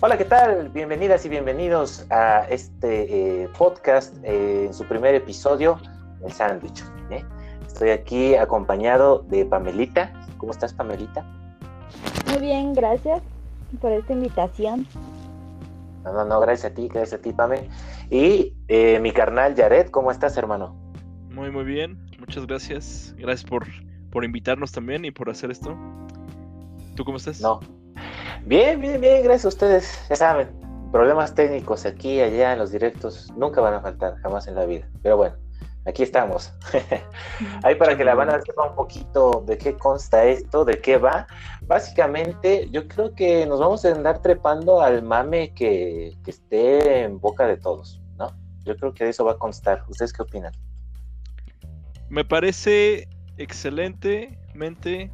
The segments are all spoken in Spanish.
Hola, ¿qué tal? Bienvenidas y bienvenidos a este eh, podcast eh, en su primer episodio, El Sándwich. ¿eh? Estoy aquí acompañado de Pamelita. ¿Cómo estás, Pamelita? Muy bien, gracias por esta invitación. No, no, no, gracias a ti, gracias a ti, Pame. Y eh, mi carnal Jared, ¿cómo estás, hermano? Muy, muy bien. Muchas gracias. Gracias por, por invitarnos también y por hacer esto. ¿Tú cómo estás? No. Bien, bien, bien, gracias a ustedes. Ya saben, problemas técnicos aquí allá en los directos nunca van a faltar, jamás en la vida. Pero bueno, aquí estamos. Ahí para que la van a sepa un poquito de qué consta esto, de qué va. Básicamente, yo creo que nos vamos a andar trepando al mame que, que esté en boca de todos, ¿no? Yo creo que de eso va a constar. ¿Ustedes qué opinan? Me parece excelentemente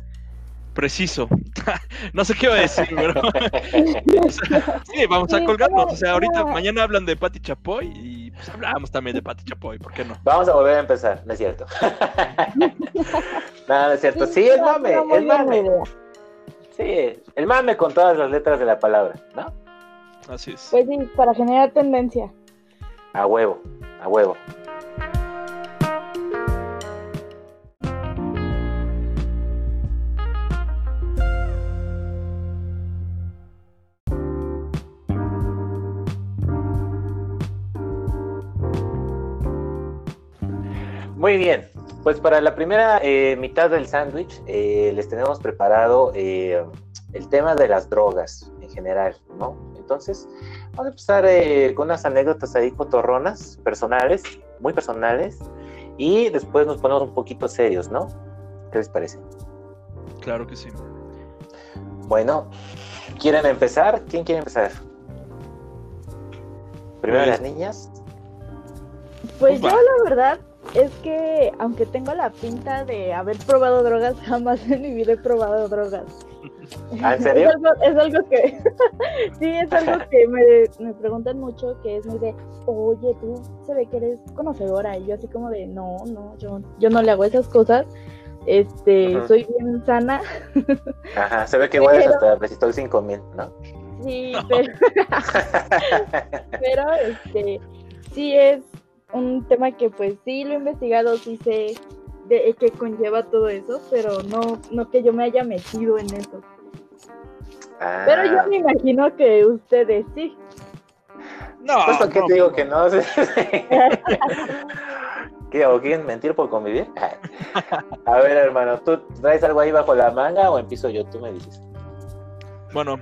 preciso. no sé qué iba a decir, pero. O sea, sí, vamos a colgarnos. O sea, ahorita, mañana hablan de Pati Chapoy y pues hablamos también de Pati Chapoy, ¿por qué no? Vamos a volver a empezar, no es cierto. no, no es cierto. Sí, el mame, el mame. Sí, el mame con todas las letras de la palabra, ¿no? Así es. Pues sí, para generar tendencia. A huevo, a huevo. Muy bien, pues para la primera eh, mitad del sándwich eh, les tenemos preparado eh, el tema de las drogas en general, ¿no? Entonces, vamos a empezar eh, con unas anécdotas ahí cotorronas, personales, muy personales, y después nos ponemos un poquito serios, ¿no? ¿Qué les parece? Claro que sí. Bueno, ¿quieren empezar? ¿Quién quiere empezar? Primero Pues- las niñas. Pues yo la verdad es que aunque tengo la pinta de haber probado drogas, jamás en mi vida he probado drogas. ¿Ah, en serio? Es algo, es algo que sí, es algo que me, me preguntan mucho, que es muy de, oye, tú se ve que eres conocedora, y yo así como de, no, no, yo, yo no le hago esas cosas, este, soy bien sana, Ajá, se ve que igual es Pero- hasta Resistol 5000, ¿no? sí, pero, pero este sí es un tema que pues sí lo he investigado, sí sé de que conlleva todo eso, pero no, no que yo me haya metido en eso. Ah, Pero yo me imagino que ustedes sí. No, Pues, ¿por qué no, te digo no. que no? ¿Qué, ¿O quieren mentir por convivir? A ver, hermano, ¿tú traes algo ahí bajo la manga o empiezo yo? Tú me dices. Bueno,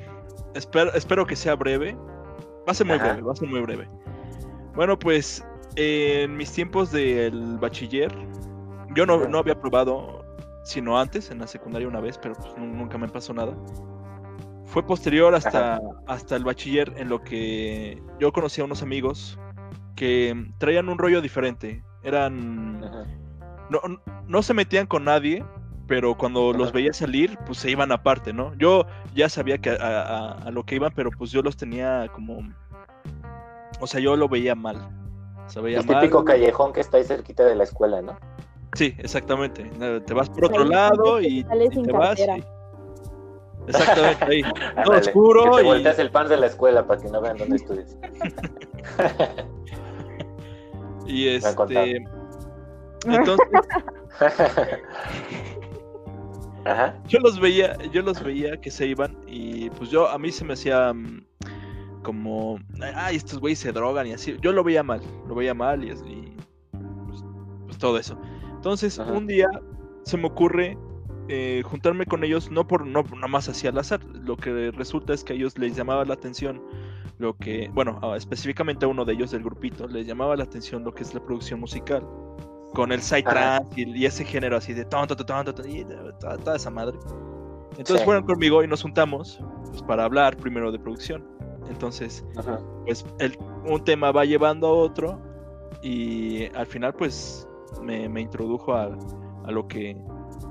espero, espero que sea breve. Va a ser muy Ajá. breve, va a ser muy breve. Bueno, pues en mis tiempos del bachiller, yo no, no había probado, sino antes, en la secundaria una vez, pero pues, nu- nunca me pasó nada. Fue posterior hasta, hasta el bachiller en lo que yo conocí a unos amigos que traían un rollo diferente. Eran Ajá. no, no se metían con nadie, pero cuando los veía salir, pues se iban aparte, ¿no? Yo ya sabía que a, a- a lo que iban, pero pues yo los tenía como... O sea, yo lo veía mal. Se veía El mal. típico callejón que está ahí cerquita de la escuela, ¿no? Sí, exactamente. Eh, Te vas por otro lado y, te vas. y- Exactamente, ahí. Todo oscuro Que te y- volteas el pan de la escuela para que no vean dónde estudias. Y este... Entonces, Ajá. yo los veía, yo los veía que se iban y pues yo a mí se me hacía mm, como, ay, estos güeyes se drogan y así. Yo lo veía mal, lo veía mal y así, pues, pues, todo eso. Entonces Ajá. un día se me ocurre eh, juntarme con ellos, no por no nada más así al azar. Lo que resulta es que a ellos les llamaba la atención lo que, bueno, específicamente a uno de ellos del grupito, les llamaba la atención lo que es la producción musical. Con el psytrance y, y ese género así de ton, ton, ton, ton, ton, y toda, toda esa madre. Entonces Sí. fueron conmigo y nos juntamos pues, para hablar primero de producción. Entonces, Ajá. pues el, un tema va llevando a otro y al final pues me, me introdujo a, a lo que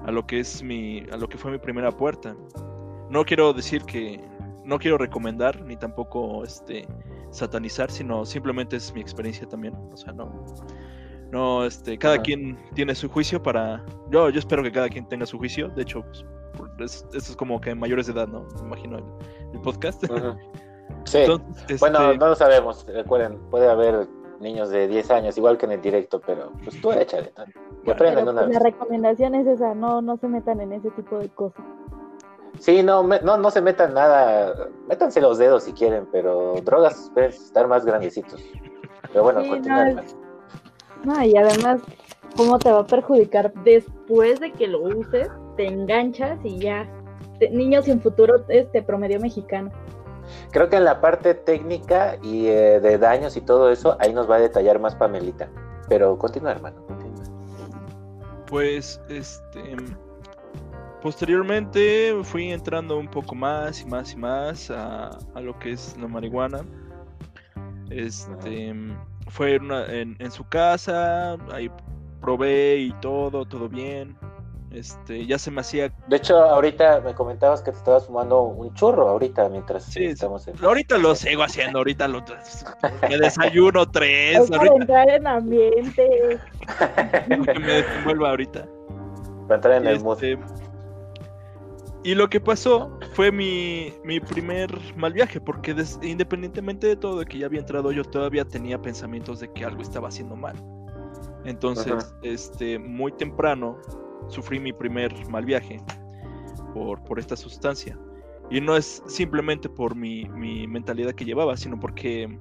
a lo que es mi a lo que fue mi primera puerta no quiero decir que no quiero recomendar ni tampoco este satanizar sino simplemente es mi experiencia también o sea no no este cada Ajá. quien tiene su juicio para yo yo espero que cada quien tenga su juicio de hecho pues, esto es como que mayores de edad no me imagino el, el podcast Ajá. Sí. Entonces, Bueno, este, no lo sabemos. Recuerden, puede haber niños de 10 años, igual que en el directo, pero pues tú échale. pues, la recomendación es esa, no, no se metan en ese tipo de cosas. Sí, no, me- no, no se metan nada. Métanse los dedos si quieren, pero drogas pueden estar más grandecitos. Pero bueno, Sí, continúa, no, y además, ¿cómo te va a perjudicar después de que lo uses? Te enganchas y ya. Te- niño sin futuro, este promedio mexicano. Creo que en la parte técnica y eh, de daños y todo eso, ahí nos va a detallar más Pamelita. Pero continúa, hermano. continúa. Pues, este, posteriormente fui entrando un poco más y más y más a, a lo que es la marihuana. Este, fue en, una- en, en su casa, ahí probé y todo, todo bien. Este, ya se me hacía De hecho, ahorita me comentabas que te estabas fumando un churro ahorita mientras Sí, estamos en... Ahorita lo sigo haciendo, ahorita lo me desayuno tres, para ahorita entrar en ambiente. que me desenvuelva ahorita. Para entrar en el mood. Este, y lo que pasó fue mi, mi primer mal viaje, porque des- independientemente de todo, de que ya había entrado, yo todavía tenía pensamientos de que algo estaba haciendo mal. Entonces, Ajá. este, muy temprano sufrí mi primer mal viaje por, por esta sustancia. Y no es simplemente por mi, mi mentalidad que llevaba, sino porque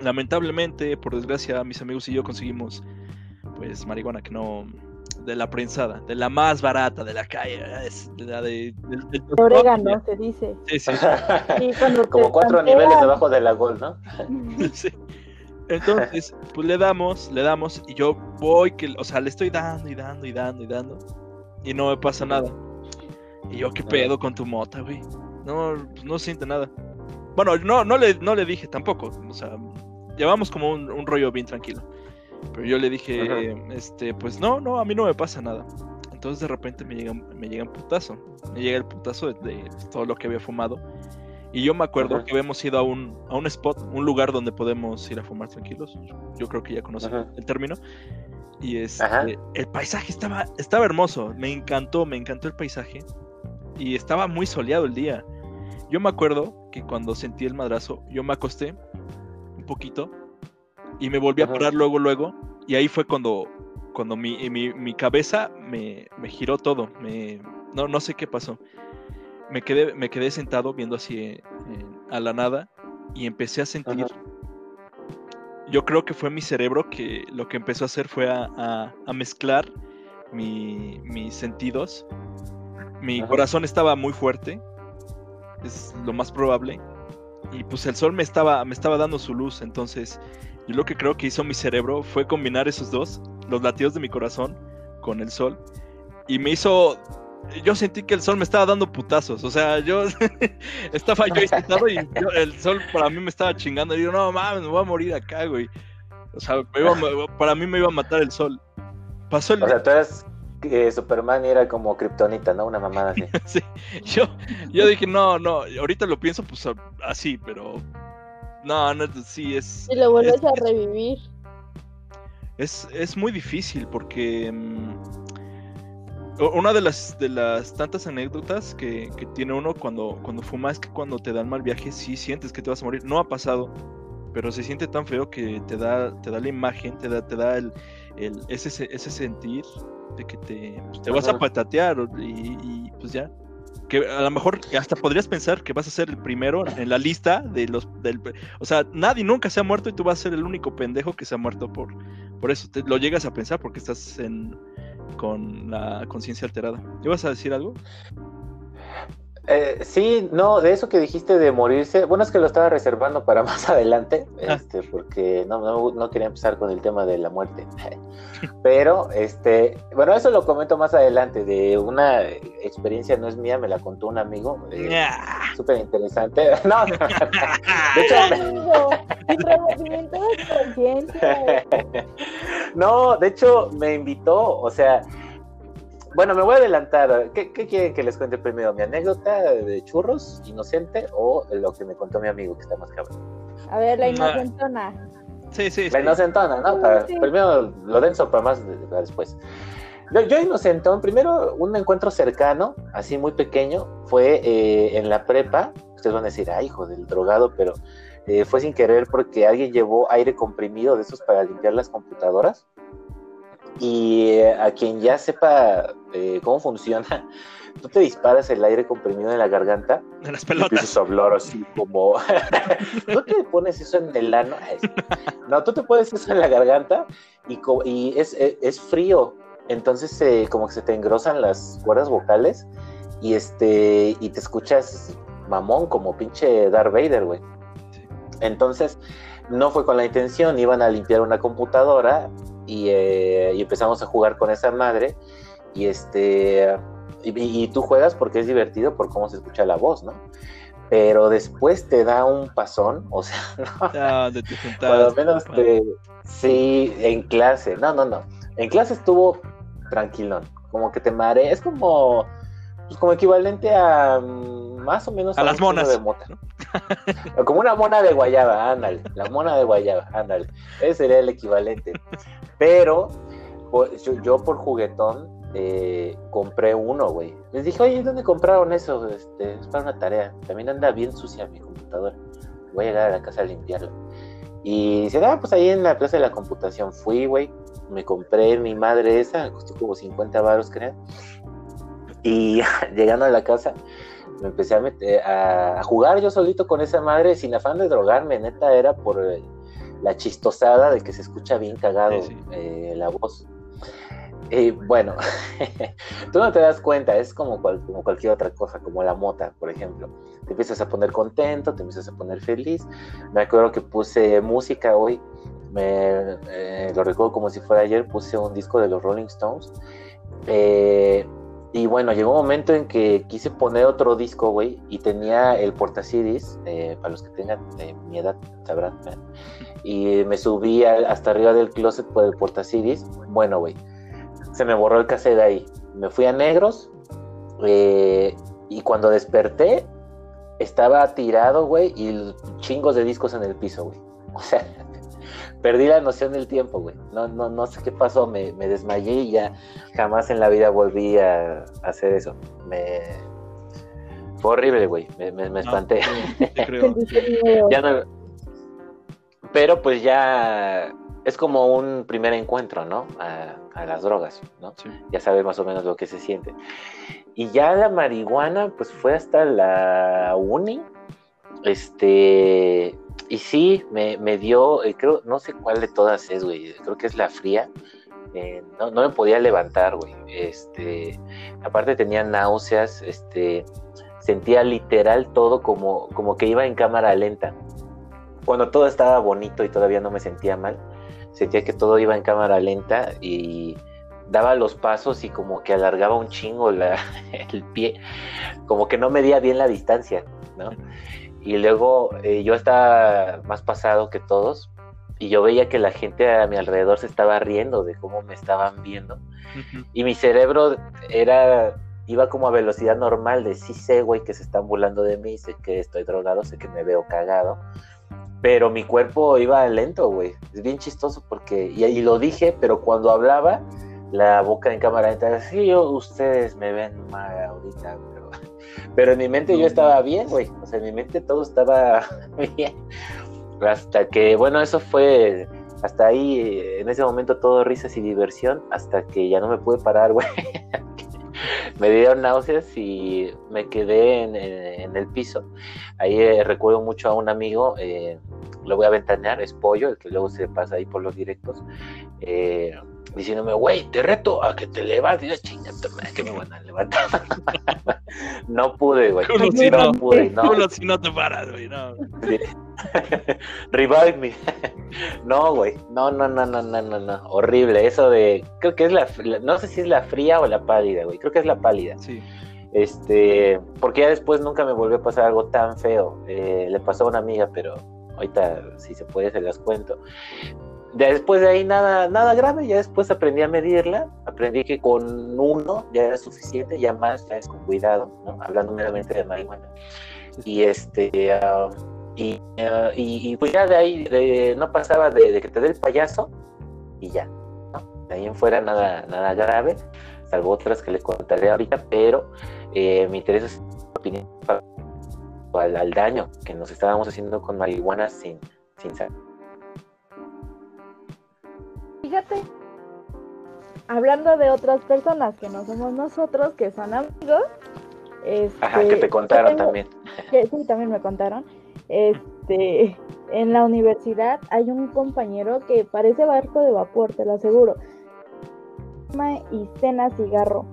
lamentablemente, por desgracia, mis amigos y yo conseguimos pues marihuana que no de la prensada, de la más barata de la calle, es de la de, del- De orégano, se dice. Sí, sí, te Como cuatro niveles debajo de la gol, ¿no? sí. Entonces, pues le damos, le damos y yo voy que, o sea, le estoy dando y dando y dando y dando y no me pasa nada. Y yo, ¿qué pedo con tu mota, güey? No, pues no siente nada. Bueno, no, no le, no le dije tampoco, o sea, llevamos como un, un rollo bien tranquilo. Pero yo le dije, Ajá. este, pues no, no, a mí no me pasa nada. Entonces de repente me llega, me llega un putazo. Me llega el putazo de, de todo lo que había fumado. Y yo me acuerdo Ajá. que habíamos ido a un, a un spot, un lugar donde podemos ir a fumar tranquilos. Yo creo que ya conocen Ajá. el término. Y este, el paisaje estaba, estaba hermoso. Me encantó, me encantó el paisaje. Y estaba muy soleado el día. Yo me acuerdo que cuando sentí el madrazo, yo me acosté un poquito y me volví a parar luego, luego. Y ahí fue cuando, cuando mi, mi, mi cabeza me, me giró todo. Me, no, no sé qué pasó. Me quedé, me quedé sentado viendo así eh, a la nada y empecé a sentir. Ajá. Yo creo que fue mi cerebro que lo que empezó a hacer fue a, a- a mezclar mi- mis sentidos. Mi Ajá. corazón estaba muy fuerte, es lo más probable. Y pues el sol me estaba, me estaba dando su luz. Entonces, yo lo que creo que hizo mi cerebro fue combinar esos dos, los latidos de mi corazón con el sol. Y me hizo. Yo sentí que el sol me estaba dando putazos. O sea, yo estaba yo sentado y yo- el sol para mí me estaba chingando. Y yo, no mames, me voy a morir acá, güey. O sea, me iba a- para mí me iba a matar el sol. Pasó el O sea, tú eras eh, Superman y era como Kryptonita, ¿no? Una mamada así. Sí, yo, yo dije, no, no, ahorita lo pienso pues así, pero no, no, sí, es, Y lo vuelves es, a revivir. es, es muy difícil porque mm, una de las, de las tantas anécdotas que, que tiene uno cuando, cuando fuma es que cuando te dan mal viaje sí sientes que te vas a morir. No ha pasado, pero se siente tan feo que te da, te da la imagen, te da, te da el, el- ese, ese sentir de que te, pues, te vas a patatear y, y, pues ya. Que a lo mejor hasta podrías pensar que vas a ser el primero en la lista de los del o sea, nadie nunca se ha muerto y tú vas a ser el único pendejo que se ha muerto por por eso te, lo llegas a pensar porque estás en con la conciencia alterada. ¿Ibas a decir algo? Eh, sí, no, de eso que dijiste de morirse, bueno, es que lo estaba reservando para más adelante, Ah. este, porque no, no, no quería empezar con el tema de la muerte. Pero, este, bueno, eso lo comento más adelante, de una experiencia, no es mía, me la contó un amigo, eh, Ña. súper interesante. No, de hecho, Amigo, sin remordimiento de conciencia. no, de hecho me invitó, o sea, bueno, me voy a adelantar. ¿Qué, qué quieren que les cuente primero? ¿Mi anécdota de churros inocente o lo que me contó mi amigo que está más cabrón? A ver, la Ah. inocentona. Sí, sí, sí. La inocentona, ¿no? Para- Sí. Primero lo denso para más para después. Yo, yo inocentón, primero un encuentro cercano, así muy pequeño, fue eh, en la prepa. ustedes van a decir, ah, hijo del drogado, pero eh, fue sin querer porque alguien llevó aire comprimido de esos para limpiar las computadoras. Y eh, a quien ya sepa eh, cómo funciona, tú te disparas el aire comprimido en la garganta. En las pelotas. hablar así como. ¿No te pones eso en el ano? No, tú te pones eso en la garganta y, y es, es, es frío. Entonces, eh, como que se te engrosan las cuerdas vocales y este y te escuchas mamón como pinche Darth Vader, güey. Entonces, no fue con la intención, iban a limpiar una computadora y, eh, y empezamos a jugar con esa madre. Y este y, y tú juegas porque es divertido por cómo se escucha la voz, ¿no? Pero después te da un pasón, o sea, no, juntabas. lo menos te, sí, en clase, no, no, no, en clase estuvo tranquilón, como que te mare, es como, pues como equivalente a mm, más o menos A las monas, de mota. Como una mona de guayaba, ándale, la mona de guayaba, ándale, ese sería el equivalente. Pero pues, yo, yo por juguetón eh, compré uno, güey. Les dije, oye, ¿dónde compraron eso? Este, es para una tarea. También anda bien sucia mi computadora. Voy a llegar a la casa a limpiarla. Y dice, ah, pues ahí en la plaza de la computación fui, güey. Me compré mi madre esa, me costó como 50 baros, creo. Y llegando a la casa, me empecé a, meter, a, jugar yo solito con esa madre sin afán de drogarme, neta, era por eh, la chistosada de que se escucha bien cagado Sí, sí. eh, la voz. Y bueno, tú no te das cuenta, es como, cual- como cualquier otra cosa, como la mota, por ejemplo. Te empiezas a poner contento, te empiezas a poner feliz. Me acuerdo que puse música hoy, me, eh, lo recuerdo como si fuera ayer, puse un disco de los Rolling Stones. Eh, y bueno, llegó un momento en que quise poner otro disco, güey, y tenía el portacidis, eh, para los que tengan eh, mi edad, sabrán. Y me subí al- hasta arriba del closet por el portacidis. Bueno, güey, se me borró el cassette ahí. Me fui a negros, eh, y cuando desperté, estaba tirado, güey, y chingos de discos en el piso, güey. O sea, perdí la noción del tiempo, güey. No, no, no sé qué pasó, me, me desmayé y ya jamás en la vida volví a, a hacer eso. Me... Fue horrible, güey. Me, me- me No, espanté. creo. Ya no- Pero pues ya es como un primer encuentro, ¿no? A, a las drogas, ¿no? Sí. Ya sabes más o menos lo que se siente. Y ya la marihuana, pues fue hasta la uni. Este. Y sí, me, me dio, eh, creo, no sé cuál de todas es, güey. Creo que es la fría. Eh, no, no me podía levantar, güey. Este. Aparte tenía náuseas, este. Sentía literal todo como, como que iba en cámara lenta. Cuando todo estaba bonito y todavía no me sentía mal, sentía que todo iba en cámara lenta y daba los pasos y como que alargaba un chingo la, el pie, como que no medía bien la distancia, ¿no? Y luego eh, yo estaba más pasado que todos y yo veía que la gente a mi alrededor se estaba riendo de cómo me estaban viendo Ujú. y mi cerebro era iba como a velocidad normal de sí sé, güey, que se están burlando de mí, sé que estoy drogado, sé que me veo cagado, pero mi cuerpo iba lento, güey. Es bien chistoso porque, y, y lo dije, pero cuando hablaba, la boca en cámara lenta, sí, yo, ustedes me ven mal ahorita, pero, pero en mi mente yo estaba bien, güey. O sea, en mi mente todo estaba bien. Hasta que, bueno, eso fue, hasta ahí, eh, en ese momento todo risas y diversión, hasta que ya no me pude parar, güey. me dieron náuseas y me quedé en, en- en el piso. Ahí eh, recuerdo mucho a un amigo, eh, lo voy a ventanear, es Pollo, el que luego se pasa ahí por los directos, eh, diciéndome, güey, te reto a que te levantes. Y yo, chinga, que me van a levantar. no pude, güey. No no. pude, no. Uno si no te paras, güey, no. Sí. Revive me. No, güey. No, no, no, no, no, no, no. Horrible. Eso de. Creo que es la. la- No sé si es la fría o la pálida, güey. Creo que es la pálida. Sí. Este. Porque ya después nunca me volvió a pasar algo tan feo. Eh, le pasó a una amiga, pero ahorita, si se puede, se las cuento. Ya después de ahí nada, nada grave, ya después aprendí a medirla, aprendí que con uno ya era suficiente, ya más ya es con cuidado, ¿no? hablando meramente de marihuana. Y este, ah, y, ah, y, y pues ya de ahí de- no pasaba de, de que te dé el payaso y ya, ¿no? De ahí en fuera nada, nada grave, salvo otras que les contaré ahorita, pero eh, me interesa su opinión al, al, daño que nos estábamos haciendo con marihuana sin, sin saber. Fíjate, hablando de otras personas que no somos nosotros, que son amigos. Este, Ajá, que te contaron también. Que, sí, también me contaron. Este, en la universidad hay un compañero que parece barco de vapor, te lo aseguro. Y cena cigarro.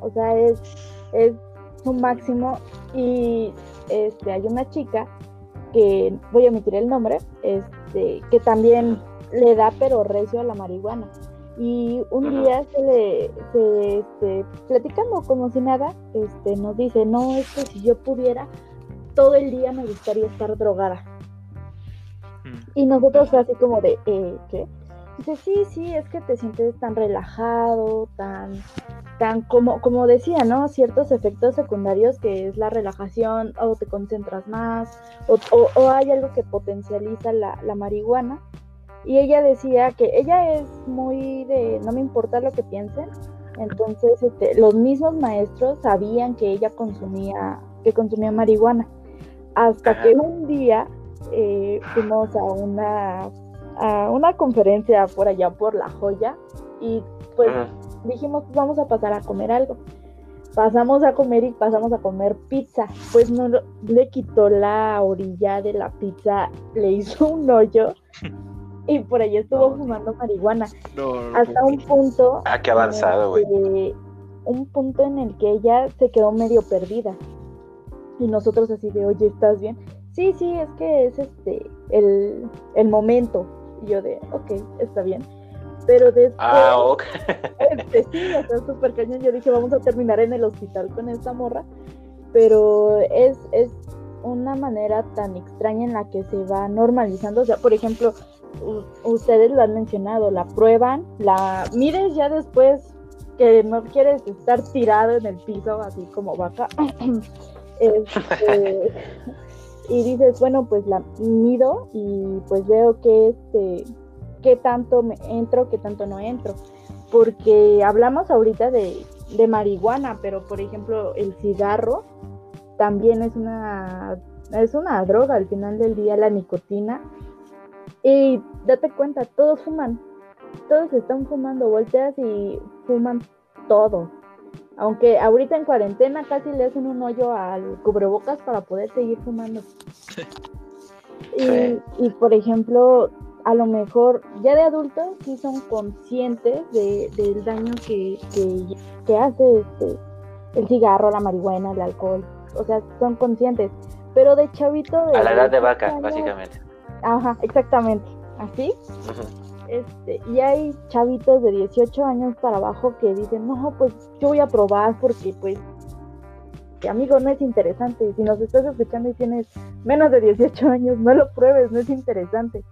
O sea, es, es su máximo. Y este, hay una chica que voy a omitir el nombre, este, que también le da pero recio a la marihuana y un día se le se, este, platicando como si nada este nos dice no es que si yo pudiera todo el día me gustaría estar drogada mm. y nosotros fue así como de eh, qué dice sí sí es que te sientes tan relajado tan tan como como decía no ciertos efectos secundarios que es la relajación o te concentras más o, o, hay algo que potencializa la, la marihuana y ella decía que ella es muy de no me importa lo que piensen. Entonces, este, los mismos maestros sabían que ella consumía, que consumía marihuana. Hasta que un día eh, fuimos a una, a una conferencia por allá por La Joya y pues dijimos, pues vamos a pasar a comer algo. Pasamos a comer y pasamos a comer pizza. Pues no le quitó la orilla de la pizza, le hizo un hoyo y por ahí estuvo fumando marihuana. hasta un punto. Ah, qué avanzado, güey. Un punto en el que ella se quedó medio perdida. Y nosotros así de, oye, ¿estás bien? Sí, sí, es que es este, el, el momento. Y yo de, ok, está bien. Pero después. Ah, ok. Este, sí, está súper cañón. Yo dije, vamos a terminar en el hospital con esta morra. Pero es, es una manera tan extraña en la que se va normalizando. O sea, por ejemplo, ustedes lo han mencionado, la prueban, la mides ya después que no quieres estar tirado en el piso así como vaca. Este, y dices, bueno, pues la mido y pues veo que este qué tanto me entro, qué tanto no entro. Porque hablamos ahorita de, de marihuana, pero por ejemplo, el cigarro también es una es una droga al final del día la nicotina y date cuenta, todos fuman. Todos están fumando, volteas y fuman todo. Aunque ahorita en cuarentena casi le hacen un hoyo al cubrebocas para poder seguir fumando. Y, por ejemplo, a lo mejor ya de adultos sí son conscientes de, del daño que, que, hace este, el cigarro, la marihuana, el alcohol. O sea, son conscientes. Pero de chavito... a la edad de vaca, básicamente. Ajá, exactamente. Así. Este, y hay chavitos de 18 años para abajo que dicen, no, pues yo voy a probar porque pues, amigo, no es interesante. Si nos estás escuchando y tienes menos de 18 años, no lo pruebes, no es interesante.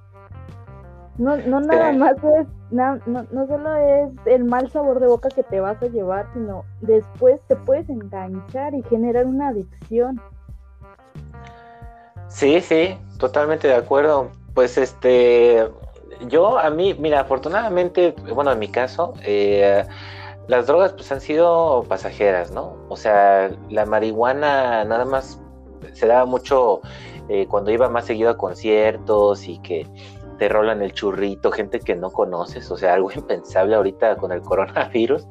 No, no nada más es, no, no solo es el mal sabor de boca que te vas a llevar, sino después te puedes enganchar y generar una adicción. Sí, sí, totalmente de acuerdo. Pues este, yo a mí, mira, afortunadamente, bueno, en mi caso, eh, las drogas pues han sido pasajeras, ¿no? O sea, la marihuana nada más se daba mucho eh, cuando iba más seguido a conciertos y que te rolan el churrito, gente que no conoces, o sea, algo impensable ahorita con el coronavirus,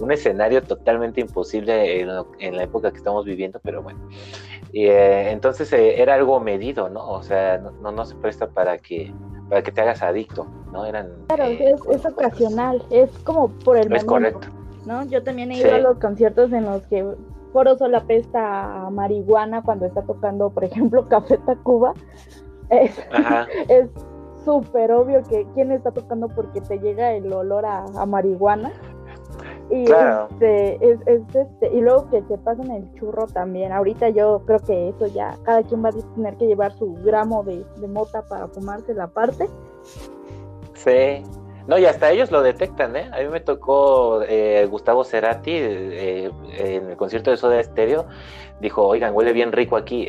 un escenario totalmente imposible en, la época que estamos viviendo, pero bueno. Eh, entonces eh, era algo medido, ¿no? O sea, no, no, se presta para que para que te hagas adicto, ¿no? Eran claro, eh, es, ocasional, es como por el es correcto. ¿no? Yo también he ido a los conciertos en los que Foro solo apesta a marihuana cuando está tocando, por ejemplo, Café Tacuba. Es, es súper obvio que quién está tocando porque te llega el olor a, marihuana. Y este, es, este, y luego que te pasan el churro también. Ahorita yo creo que eso ya, cada quien va a tener que llevar su gramo de, mota para fumarse la parte. Sí. No, y hasta ellos lo detectan, ¿eh? A mí me tocó eh, Gustavo Cerati eh, en el concierto de Soda Stereo. Dijo, oigan, huele bien rico aquí.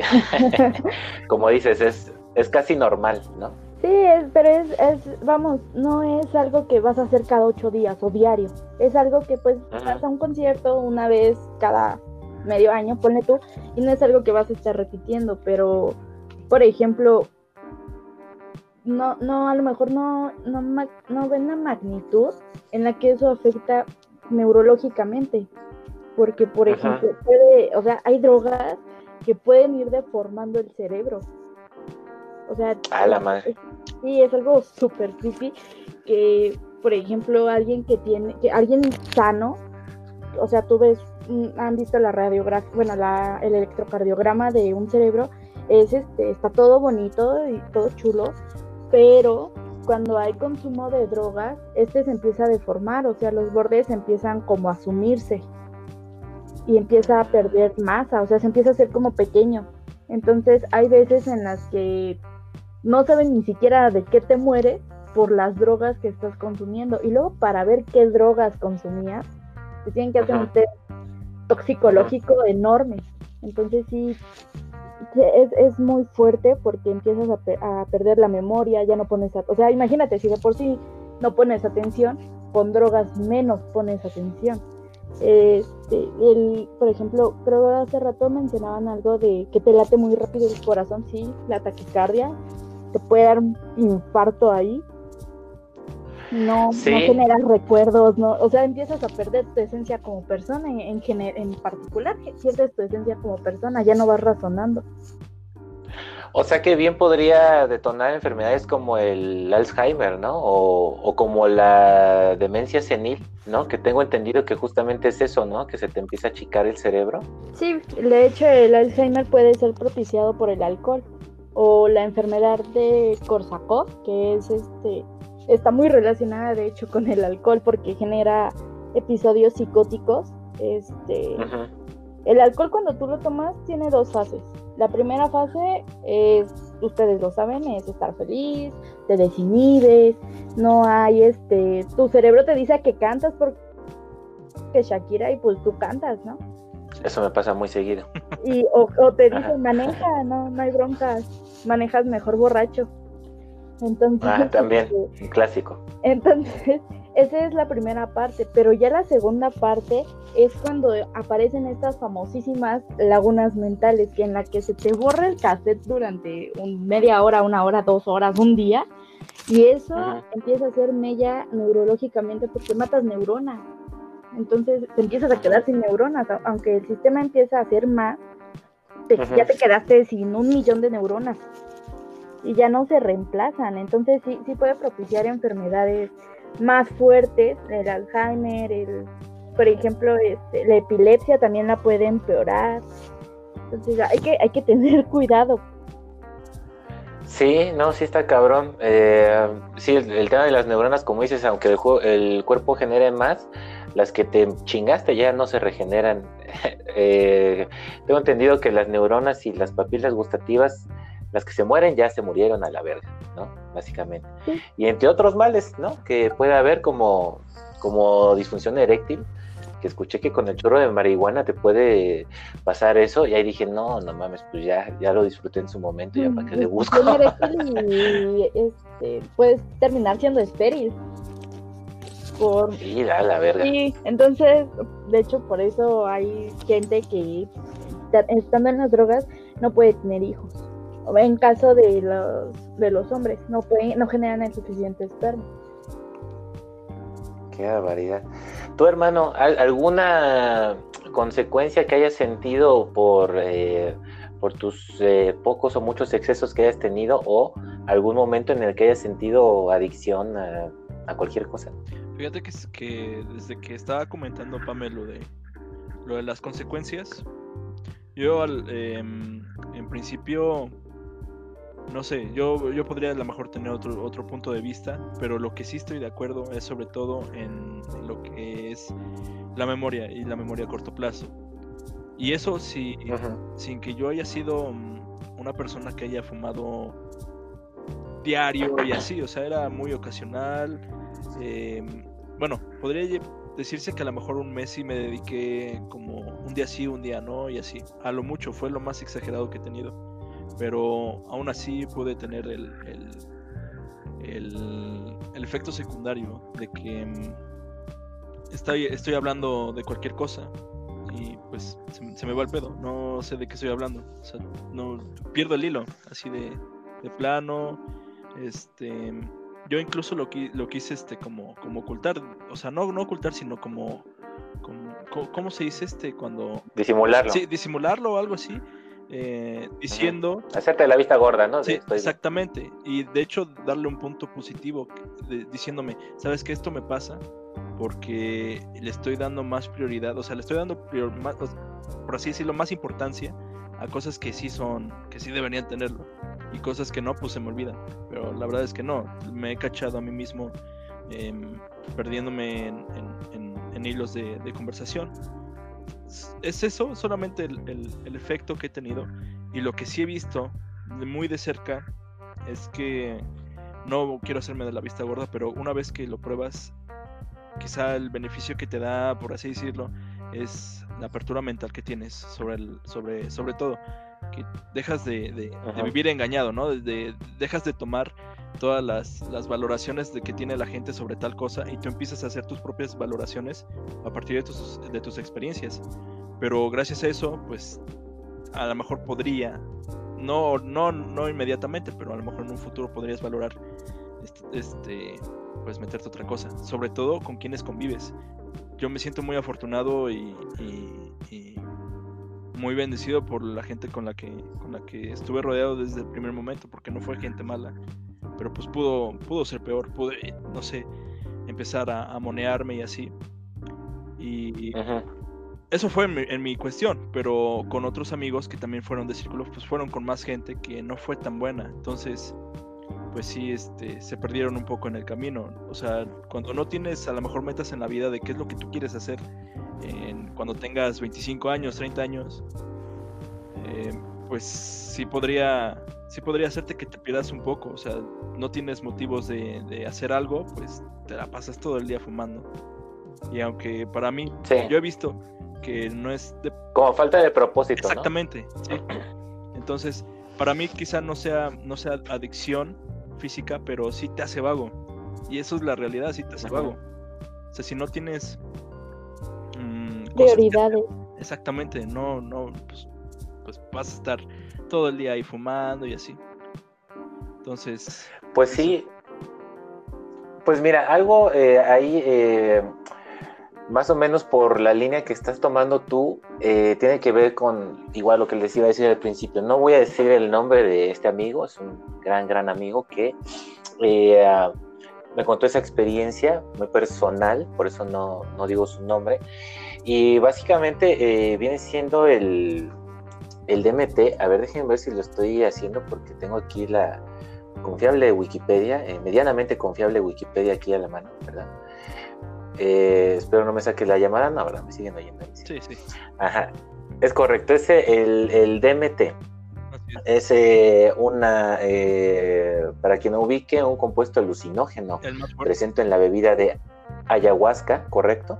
Como dices, es, es casi normal, ¿no? Sí, es, pero es, es, vamos, no es algo que vas a hacer cada ocho días o diario. Es algo que pues vas a un concierto una vez cada medio año, ponle tú, y no es algo que vas a estar repitiendo, pero, por ejemplo, no, no, a lo mejor no, no, no ven la magnitud en la que eso afecta neurológicamente, porque, por ejemplo, puede, o sea, hay drogas que pueden ir deformando el cerebro. O sea, a la madre. Sí, es algo súper creepy que, por ejemplo, alguien que tiene, que alguien sano, o sea, tú ves, mm, han visto la radiografía, bueno, la, el electrocardiograma de un cerebro, es este, está todo bonito y todo chulo, pero cuando hay consumo de drogas, este se empieza a deformar, o sea, los bordes empiezan como a sumirse y empieza a perder masa, o sea, se empieza a hacer como pequeño. Entonces hay veces en las que no saben ni siquiera de qué te mueres por las drogas que estás consumiendo. Y luego para ver qué drogas consumías, te tienen que hacer un test toxicológico enorme. Entonces sí, es, es muy fuerte porque empiezas a, a, perder la memoria, ya no pones... o sea, imagínate, si de por sí no pones atención, con drogas menos pones atención. Este, el, por ejemplo, creo que hace rato mencionaban algo de que te late muy rápido el corazón, sí, la taquicardia, te puede dar un infarto ahí. No, no generas recuerdos, no, o sea, empiezas a perder tu esencia como persona, en, en, en particular, pierdes tu esencia como persona, ya no vas razonando. O sea que bien podría detonar enfermedades como el Alzheimer, ¿no? O, como la demencia senil, ¿no? Que tengo entendido que justamente es eso, ¿no? Que se te empieza a achicar el cerebro. Sí, de hecho el Alzheimer puede ser propiciado por el alcohol o la enfermedad de Korsakoff, que es este está muy relacionada de hecho con el alcohol porque genera episodios psicóticos. Este, el alcohol cuando tú lo tomas tiene dos fases. La primera fase es, ustedes lo saben, es estar feliz, te desinhibes, no hay este, tu cerebro te dice que cantas porque Shakira y pues tú cantas, ¿no? Eso me pasa muy seguido. Y, o, te dicen, maneja, no, no hay broncas, manejas mejor borracho. Entonces, ah, también, este, un clásico. Entonces, esa es la primera parte, pero ya la segunda parte es cuando aparecen estas famosísimas lagunas mentales, que en la que se te borra el cassette durante un media hora, una hora, dos horas, un día, y eso empieza a ser mella neurológicamente porque matas neuronas. Entonces te empiezas a quedar sin neuronas, aunque el sistema empieza a hacer más, ya te quedaste sin un millón de neuronas y ya no se reemplazan. Entonces sí, sí puede propiciar enfermedades más fuertes, el Alzheimer, el, por ejemplo, este, la epilepsia también la puede empeorar. Entonces hay que, hay que tener cuidado. Sí, no, sí está cabrón. Eh, sí, el, tema de las neuronas, como dices, aunque el, el, cuerpo genere más, las que te chingaste ya no se regeneran. eh, tengo entendido que las neuronas y las papilas gustativas las que se mueren ya se murieron a la verga, ¿no? Básicamente. Y entre otros males, ¿no? Que puede haber como, como disfunción eréctil, que escuché que con el chorro de marihuana te puede pasar eso, y ahí dije, no, no mames, pues ya, ya lo disfruté en su momento, ya para qué le busco. y este, puedes terminar siendo estéril. Por... Sí, la verga. Sí, entonces, de hecho, por eso hay gente que estando en las drogas no puede tener hijos en caso de los, de los hombres, no, pueden, no generan el suficiente esperma. Qué barbaridad. ¿Tu hermano, alguna consecuencia que hayas sentido por, eh, por tus eh, pocos o muchos excesos que hayas tenido o algún momento en el que hayas sentido adicción a, cualquier cosa? Fíjate que, que desde que estaba comentando Pamelo de lo de las consecuencias, yo em, en principio no sé, yo, yo podría a lo mejor tener otro, otro punto de vista, pero lo que sí estoy de acuerdo es sobre todo en, lo que es la memoria y la memoria a corto plazo. Y eso sí, sin que yo haya sido mm, una persona que haya fumado diario y así, o sea, era muy ocasional. Em, bueno, podría decirse que a lo mejor un mes sí me dediqué como un día sí, un día no y así. A lo mucho fue lo más exagerado que he tenido pero aún así puede tener el, el, efecto secundario de que mm, estoy, estoy hablando de cualquier cosa y pues se, me va el pedo, no sé de qué estoy hablando, no pierdo el hilo, así de plano, este, yo incluso lo, lo quise este como, como ocultar, o sea, no, no ocultar, sino como, como, ¿cómo se dice este cuando... Disimularlo. Sí, disimularlo o algo así, eh, diciendo... Hacerte la vista gorda, ¿no? Sí, exactamente, y de hecho darle un punto positivo, diciéndome, ¿sabes que esto me pasa? porque le estoy dando más prioridad, o sea, le estoy dando por así decirlo, más importancia a cosas que sí son, que sí deberían tenerlo, y cosas que no, pues se me olvidan. Pero la verdad es que no, me he cachado a mí mismo em, perdiéndome en, hilos de, conversación. Es eso, solamente el, el efecto que he tenido, y lo que sí he visto muy de cerca es que no quiero hacerme de la vista gorda, pero una vez que lo pruebas, quizá el beneficio que te da, por así decirlo, es la apertura mental que tienes sobre el, sobre, sobre todo, que dejas de, vivir engañado, ¿no? De, dejas de tomar todas las, las, valoraciones de que tiene la gente sobre tal cosa y tú empiezas a hacer tus propias valoraciones a partir de tus, de tus experiencias. Pero gracias a eso, pues a lo mejor podría, no, no, no inmediatamente, pero a lo mejor en un futuro podrías valorar este, este pues meterte otra cosa, sobre todo con quienes convives. Yo me siento muy afortunado y, muy bendecido por la gente con la que con la que estuve rodeado desde el primer momento, porque no fue gente mala, pero pues pudo pudo ser peor, pude no sé empezar a, monearme y así. Y eso fue en mi, cuestión, pero con otros amigos que también fueron de círculo, pues fueron con más gente que no fue tan buena. Entonces, pues sí, este, se perdieron un poco en el camino. O sea, cuando no tienes a lo mejor metas en la vida de qué es lo que tú quieres hacer cuando tengas 25 años, 30 años, eh, pues sí podría, sí podría hacerte que te pierdas un poco. O sea, no tienes motivos de, hacer algo, pues te la pasas todo el día fumando. Y aunque para mí, yo he visto que no es de... Como falta de propósito. Exactamente, sí. Entonces, para mí quizá no sea, no sea adicción, física, pero sí te hace vago. Y eso es la realidad, sí te hace vago. O sea, si no tienes... Mm, Prioridades. exactamente, no, no, pues, pues, vas a estar todo el día ahí fumando y así. Entonces... Pues sí. Pues mira, algo eh, ahí... Eh, más o menos por la línea que estás tomando tú, eh, tiene que ver con igual lo que les iba a decir al principio. No voy a decir el nombre de este amigo, es un gran, gran amigo que eh, me contó esa experiencia muy personal, por eso no, no digo su nombre. Y básicamente eh, viene siendo el, el DMT. A ver, déjenme ver si lo estoy haciendo porque tengo aquí la confiable Wikipedia, medianamente confiable Wikipedia aquí a la mano, ¿verdad? Eh, espero no me saque la llamada. No, ahora me siguen oyendo. Sí, sí. Ajá. Es correcto. Ese, el, el DMT. Es eh, una, eh, para quien no ubique, un compuesto alucinógeno presente en la bebida de ayahuasca, correcto.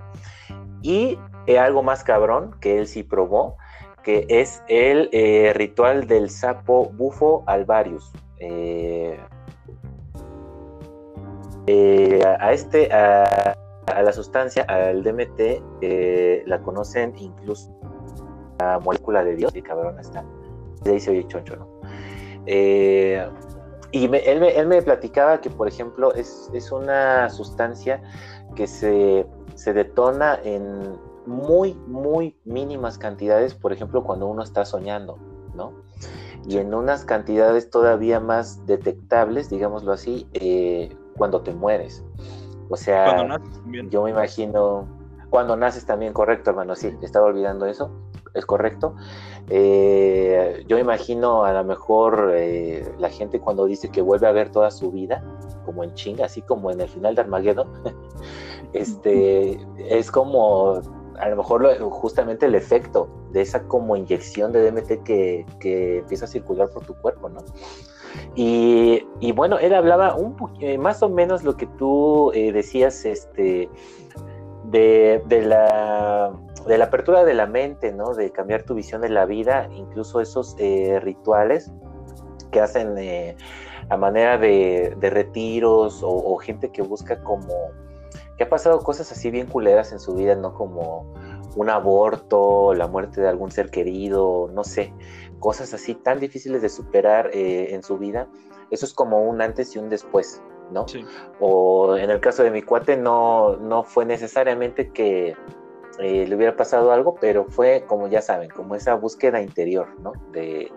Y algo más cabrón que él sí probó, que es el ritual del sapo bufo alvarius. a este, a la sustancia, al DMT, eh, la conocen incluso la molécula de Dios, y cabrón está. De ahí se oye choncho, ¿no? Eh, y él, me, él, me, platicaba que, por ejemplo, es, es una sustancia que se, se, detona en muy, muy mínimas cantidades, por ejemplo, cuando uno está soñando, ¿no? Y en unas cantidades todavía más detectables, digámoslo así, eh, cuando te mueres. O sea, yo me imagino, cuando naces también, correcto, hermano, sí, estaba olvidando eso, es correcto. Eh, yo me imagino a lo mejor eh, la gente cuando dice que vuelve a ver toda su vida, como en chinga, así como en el final de Armageddon, este, es como a lo mejor justamente el efecto de esa como inyección de DMT que, que empieza a circular por tu cuerpo, ¿no? Y, bueno, él hablaba un eh, más o menos lo que tú eh, decías, este, de, la, apertura de la mente, ¿no? De cambiar tu visión de la vida, incluso esos eh, rituales que hacen a manera de, retiros o, o, gente que busca como, que ha pasado cosas así bien culeras en su vida, ¿no? Como un aborto, la muerte de algún ser querido, no sé, cosas así tan difíciles de superar eh, en su vida, eso es como un antes y un después, ¿no? O en el caso de mi cuate no, no fue necesariamente que eh, le hubiera pasado algo, pero fue, como ya saben, como esa búsqueda interior, ¿no? De,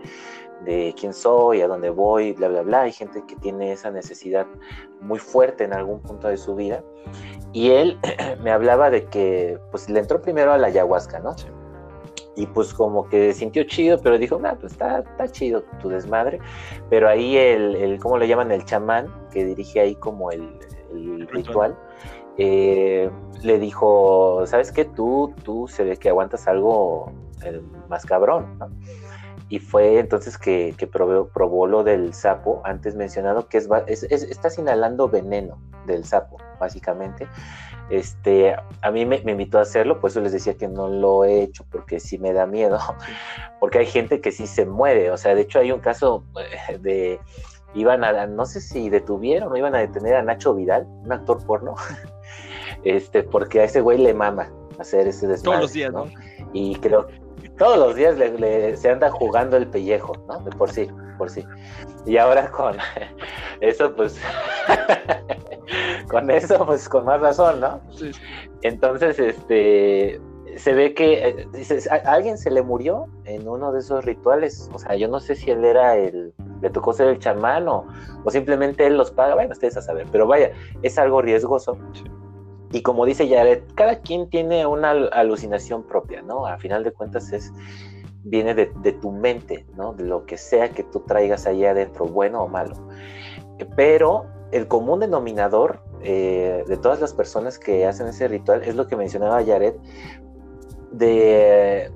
de quién soy, a dónde voy, bla, bla, bla. Hay gente que tiene esa necesidad muy fuerte en algún punto de su vida. Y él me hablaba de que, pues, le entró primero a la ayahuasca, ¿no? Y pues como que sintió chido, pero dijo, nah, pues está, está chido tu desmadre. Pero ahí el, el, ¿cómo le llaman? El chamán, que dirige ahí como el, el ritual, eh, le dijo, ¿sabes qué? Tú, tú se ve que aguantas algo eh, más cabrón, ¿no? Y fue entonces que, probó, lo del sapo antes mencionado, que es, estás inhalando veneno del sapo, básicamente. Este, a mí me, invitó a hacerlo, por eso les decía que no lo he hecho, porque sí me da miedo, porque hay gente que sí se muere, o sea, de hecho hay un caso eh, de, iban a, no sé si detuvieron o iban a detener a Nacho Vidal, un actor porno, este, porque a ese güey le mama hacer ese desmadre. Todos los días, ¿no? Y creo, todos los días se anda jugando el pellejo, ¿no? De por sí, por sí. Y ahora con eso, pues, con eso, pues, con más razón, ¿no? Entonces, este, se ve que, eh, dices, ¿a, alguien se le murió en uno de esos rituales? O sea, yo no sé si él era el, le tocó ser el chamán o, simplemente él los paga, bueno, ustedes a saber, pero vaya, es algo riesgoso. Y como dice Jared, cada quien tiene una alucinación propia, ¿no? A final de cuentas es viene de, tu mente, ¿no? De lo que sea que tú traigas ahí adentro, bueno o malo. Pero el común denominador eh, de todas las personas que hacen ese ritual es lo que mencionaba Jared, de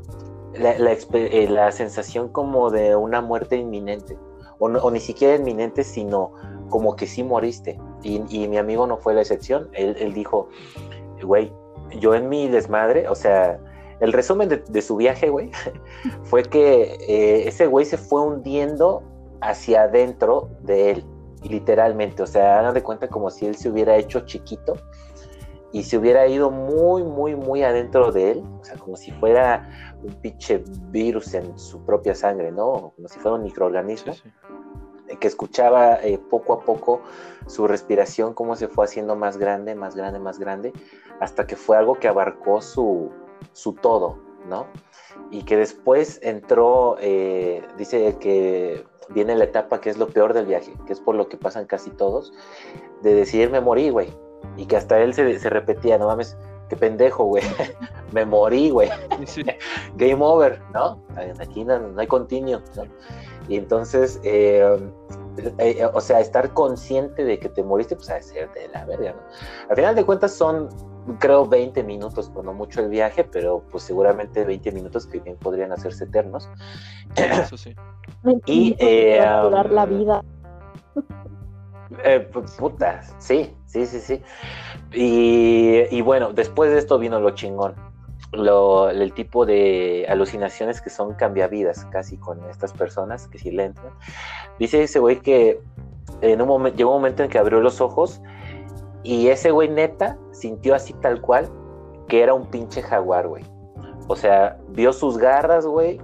la, eh, sensación como de una muerte inminente, o, o ni siquiera inminente, sino como que sí moriste. Y, mi amigo no fue la excepción. Él, dijo, güey, yo en mi desmadre, o sea, el resumen de, su viaje, güey, fue que eh, ese güey se fue hundiendo hacia adentro de él, literalmente. O sea, hagan de cuenta como si él se hubiera hecho chiquito y se hubiera ido muy, muy, muy adentro de él, o sea, como si fuera un pinche virus en su propia sangre, ¿no? Como si fuera un microorganismo que escuchaba eh, poco a poco su respiración, cómo se fue haciendo más grande, más grande, más grande, hasta que fue algo que abarcó su, su todo, ¿no? Y que después entró, eh, dice que viene la etapa que es lo peor del viaje, que es por lo que pasan casi todos, de decir me morí, güey. Y que hasta él se, se repetía, no mames, qué pendejo, güey. me morí, güey. Game over, ¿no? Aquí no, no hay continuo, ¿no? Y entonces, eh, eh, o sea, estar consciente de que te moriste, pues a ser de la verga, ¿no? Al final de cuentas son, creo, 20 minutos, cuando mucho el viaje, pero pues seguramente 20 minutos que bien podrían hacerse eternos. Eso sí. y eh, la vida. Eh, puta, sí, sí, sí, sí. Y, y bueno, después de esto vino lo chingón el tipo de alucinaciones que son cambiavidas casi con estas personas que sí le entran. Dice ese güey que en un momento, llegó un momento en que abrió los ojos y ese güey neta sintió así tal cual que era un pinche jaguar, güey. O sea, vio sus garras, güey,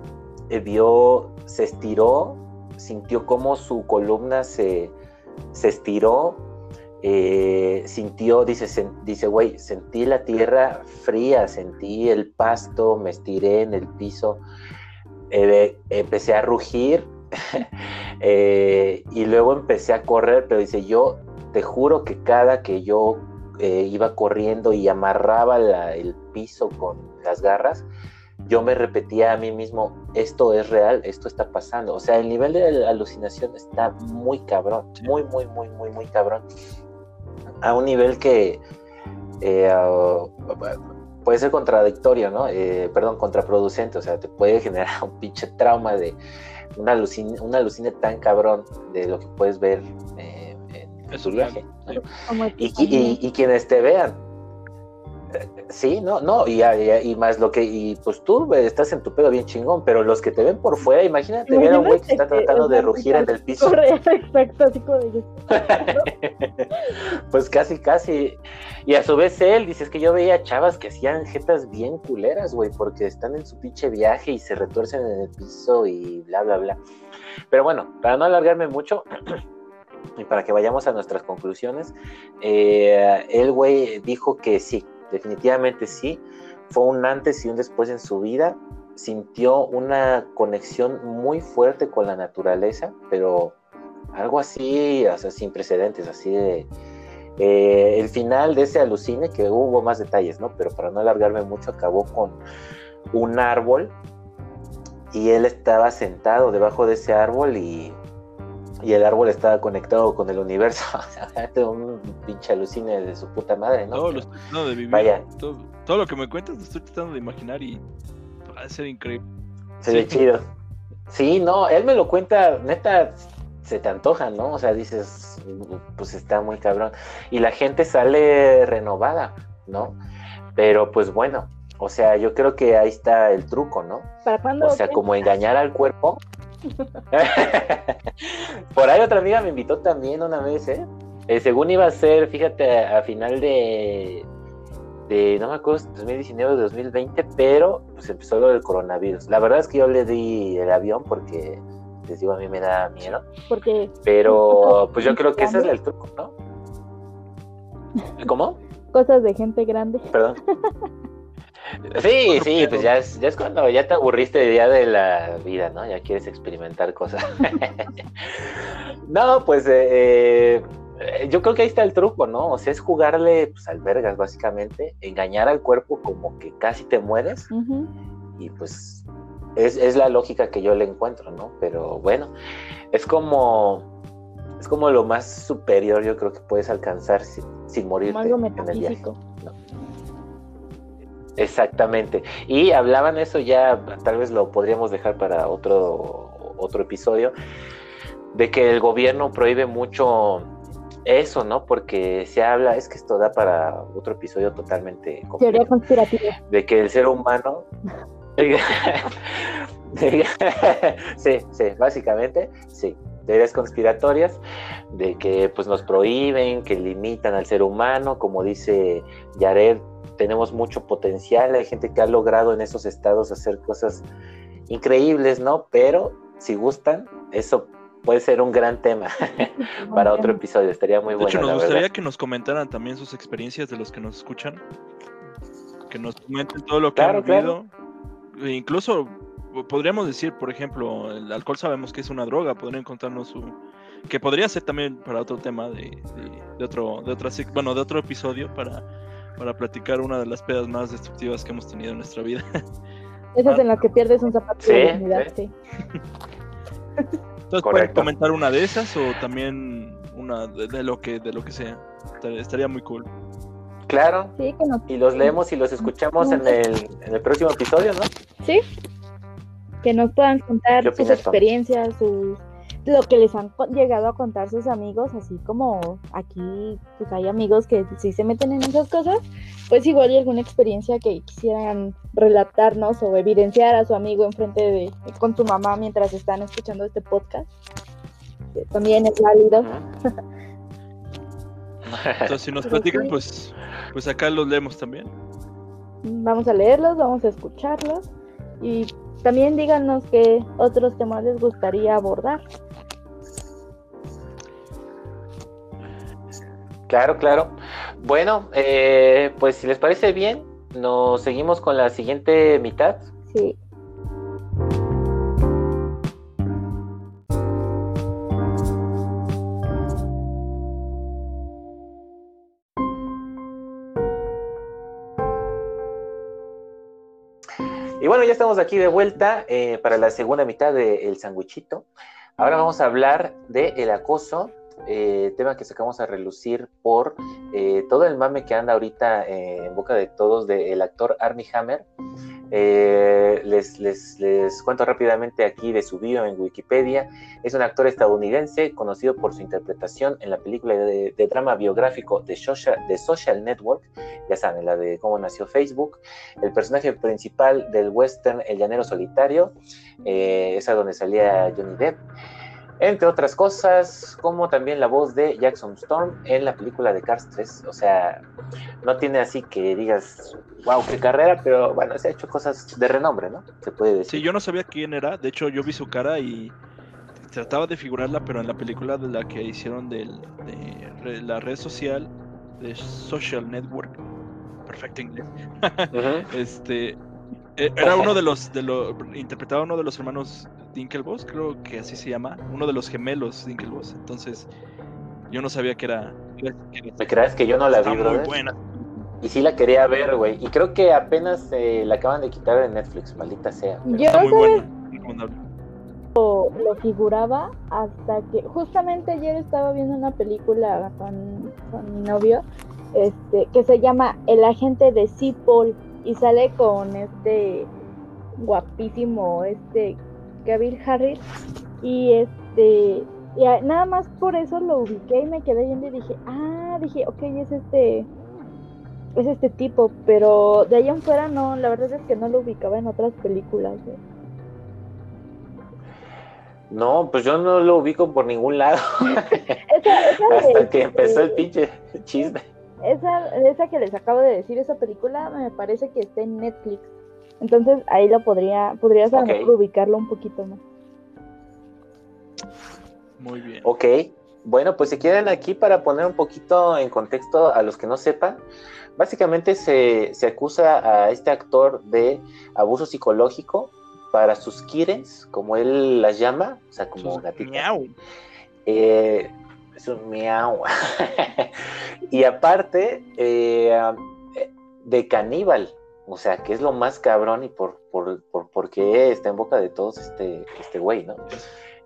eh, vio, se estiró, sintió como su columna se, se estiró, eh, sintió, dice, dice, güey, sentí la tierra fría, sentí el pasto, me estiré en el piso, eh, empecé a rugir eh, y luego empecé a correr, pero dice, yo te juro que cada que yo iba corriendo y amarraba el piso con las garras, yo me repetía a mí mismo, esto es real, esto está pasando. O sea, el nivel de alucinación está muy cabrón, muy, muy, muy, muy, muy cabrón a un nivel que eh, puede ser contradictorio, ¿no? Eh, perdón, contraproducente, o sea, te puede generar un pinche trauma de una alucine, una alucine tan cabrón de lo que puedes ver eh, en, su viaje. Y, quienes te vean, Sí, no, no, y, y, más lo que, y pues tú estás en tu pedo bien chingón, pero los que te ven por fuera, imagínate ver a un güey que está tratando de rugir en el piso. Exacto, así como de... pues casi, casi. Y a su vez él, dices que yo veía chavas que hacían jetas bien culeras, güey, porque están en su pinche viaje y se retuercen en el piso y bla, bla, bla. Pero bueno, para no alargarme mucho, y para que vayamos a nuestras conclusiones, eh, el güey dijo que sí, definitivamente sí, fue un antes y un después en su vida, sintió una conexión muy fuerte con la naturaleza, pero algo así, o sea, sin precedentes, así de... Eh, el final de ese alucine, que hubo más detalles, ¿no? Pero para no alargarme mucho, acabó con un árbol y él estaba sentado debajo de ese árbol y y el árbol estaba conectado con el universo. Un pinche alucine de su puta madre, ¿no? Todo lo estoy tratando de vivir. Vaya. Todo, lo que me cuentas lo estoy tratando de imaginar y va a ser increíble. Se ve chido. Sí, no, él me lo cuenta, neta, se te antoja, ¿no? O sea, dices, pues está muy cabrón. Y la gente sale renovada, ¿no? Pero pues bueno, o sea, yo creo que ahí está el truco, ¿no? ¿Para cuándo? O sea, como engañar al cuerpo. Por ahí otra amiga me invitó también una vez, ¿eh? ¿eh? según iba a ser, fíjate, a final de, de no me acuerdo, 2019 o 2020, pero pues empezó lo del coronavirus. La verdad es que yo le di el avión porque, les digo, a mí me da miedo. Porque... Pero pues yo creo que ese es el truco, ¿no? ¿Cómo? Cosas de gente grande. Perdón. Sí, sí, pues ya es, ya es cuando ya te aburriste ya de la vida, ¿no? Ya quieres experimentar cosas. no, pues eh, eh, yo creo que ahí está el truco, ¿no? O sea, es jugarle pues, albergas, básicamente, engañar al cuerpo como que casi te mueres. Y pues es, es, la lógica que yo le encuentro, ¿no? Pero bueno, es como. Es como lo más superior, yo creo que puedes alcanzar sin, sin morirte en el viaje. Exactamente. Y hablaban eso ya, tal vez lo podríamos dejar para otro, otro episodio, de que el gobierno prohíbe mucho eso, ¿no? Porque se habla, es que esto da para otro episodio totalmente Teoría conspirativa. De que el ser humano... sí, sí, básicamente, sí. Teorías conspiratorias de que pues nos prohíben, que limitan al ser humano, como dice Yared, tenemos mucho potencial, hay gente que ha logrado en esos estados hacer cosas increíbles, ¿no? Pero si gustan, eso puede ser un gran tema para otro episodio, estaría muy bueno. De hecho, nos gustaría que nos comentaran también sus experiencias de los que nos escuchan, que nos comenten todo lo que han vivido, e incluso podríamos decir, por ejemplo, el alcohol sabemos que es una droga, podrían contarnos su que podría ser también para otro tema de, de, otro de otra bueno de otro episodio para para platicar una de las pedas más destructivas que hemos tenido en nuestra vida. Esas en las que pierdes un zapato de dignidad, sí. Entonces pueden comentar una de esas o también una de, lo que de lo que sea. Estaría muy cool. Claro. Y los leemos y los escuchamos en el, en el próximo episodio, ¿no? Sí. Que nos puedan contar sus experiencias, sus lo que les han llegado a contar sus amigos, así como aquí pues hay amigos que si se meten en esas cosas, pues igual hay alguna experiencia que quisieran relatarnos o evidenciar a su amigo enfrente de con su mamá mientras están escuchando este podcast. también es válido. Entonces, si nos platican, pues, pues acá los leemos también. Vamos a leerlos, vamos a escucharlos y también díganos qué otros temas les gustaría abordar. Claro, claro. Bueno, eh, pues si les parece bien, nos seguimos con la siguiente mitad. Sí. Y bueno, ya estamos aquí de vuelta eh, para la segunda mitad de El Sandwichito. Ahora vamos a hablar del el acoso eh, tema que sacamos a relucir por eh, todo el mame que anda ahorita eh, en boca de todos del actor Armie Hammer, Eh, les, les, les, cuento rápidamente aquí de su bio en Wikipedia. Es un actor estadounidense conocido por su interpretación en la película de, de drama biográfico de Social, de Social, Network, ya saben, la de cómo nació Facebook. El personaje principal del western El Llanero Solitario, eh, esa donde salía Johnny Depp entre otras cosas, como también la voz de Jackson Storm en la película de Cars 3. O sea, no tiene así que digas, wow, qué carrera, pero bueno, se ha hecho cosas de renombre, ¿no? Se puede decir. Sí, yo no sabía quién era, de hecho yo vi su cara y trataba de figurarla, pero en la película de la que hicieron de la red social, de Social Network, perfecto inglés, este, e, era uno de los, de los, interpretaba uno de los hermanos Dinkelboss, creo que así se llama, uno de los gemelos Dinkelboss. Entonces, yo no sabía que era. ¿Me crees que yo no la vi, muy buena. Y sí la quería ver, güey. Y creo que apenas eh, la acaban de quitar de Netflix, maldita sea. Yo está muy buena. Lo, lo, figuraba hasta que justamente ayer estaba viendo una película con, con mi novio este que se llama El agente de Paul y sale con este guapísimo este Gabriel Harris y este y nada más por eso lo ubiqué y me quedé viendo y dije, ah, dije, ok, es este es este tipo, pero de ahí en fuera no, la verdad es que no lo ubicaba en otras películas. No, pues yo no lo ubico por ningún lado. Hasta que empezó el pinche chisme. Esa, esa que les acabo de decir, esa película me parece que está en Netflix. Entonces ahí lo podría, podrías ubicarlo un poquito más. Muy bien. Ok, bueno, pues si quieren aquí para poner un poquito en contexto a los que no sepan, básicamente se, acusa a este actor de abuso psicológico para sus kirens, como él las llama, o sea, como gatitos. Miau. Eh, es un miau. y aparte, eh, de caníbal, o sea, que es lo más cabrón y por, por, por, qué está en boca de todos este, este güey, ¿no?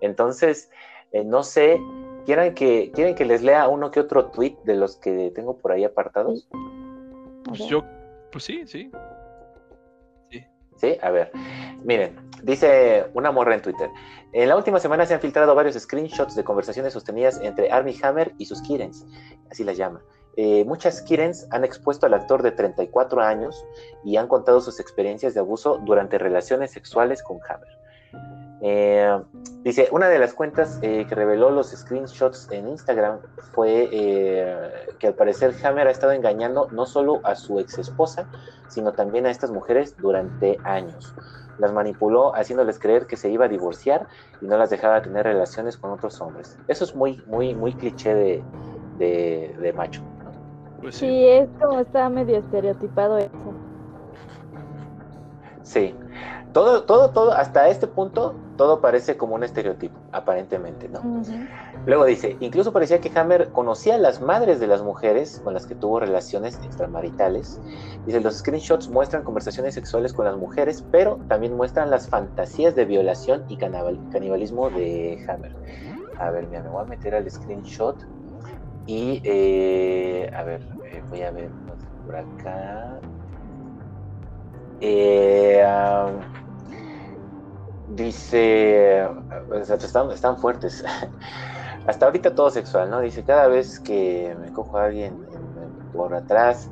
Entonces, eh, no sé, ¿quieren que, ¿quieren que les lea uno que otro tweet de los que tengo por ahí apartados? Pues yo, pues sí, sí. Sí. Sí, a ver. Miren, dice una morra en Twitter. En la última semana se han filtrado varios screenshots de conversaciones sostenidas entre Armie Hammer y sus Kirens, así las llama. Eh, muchas Kirens han expuesto al actor de 34 años y han contado sus experiencias de abuso durante relaciones sexuales con Hammer. Eh, dice, una de las cuentas eh, que reveló los screenshots en Instagram fue que al parecer Hammer ha estado engañando no solo a su ex esposa, sino también a estas mujeres durante años. Las manipuló haciéndoles creer que se iba a divorciar y no las dejaba tener relaciones con otros hombres. Eso es muy, muy, muy cliché de, de macho. Pues sí. es como está medio estereotipado eso. Sí. Todo, todo, todo, hasta este punto, todo parece como un estereotipo, aparentemente, ¿no? Luego dice, incluso parecía que Hammer conocía a las madres de las mujeres con las que tuvo relaciones extramaritales. Dice, los screenshots muestran conversaciones sexuales con las mujeres, pero también muestran las fantasías de violación y canibalismo de Hammer. A ver, mira, me voy a meter al screenshot y, eh, a ver, eh, voy a ver por acá. Eh, dice, están, están, fuertes. Hasta ahorita todo sexual, ¿no? Dice, cada vez que me cojo a alguien por atrás,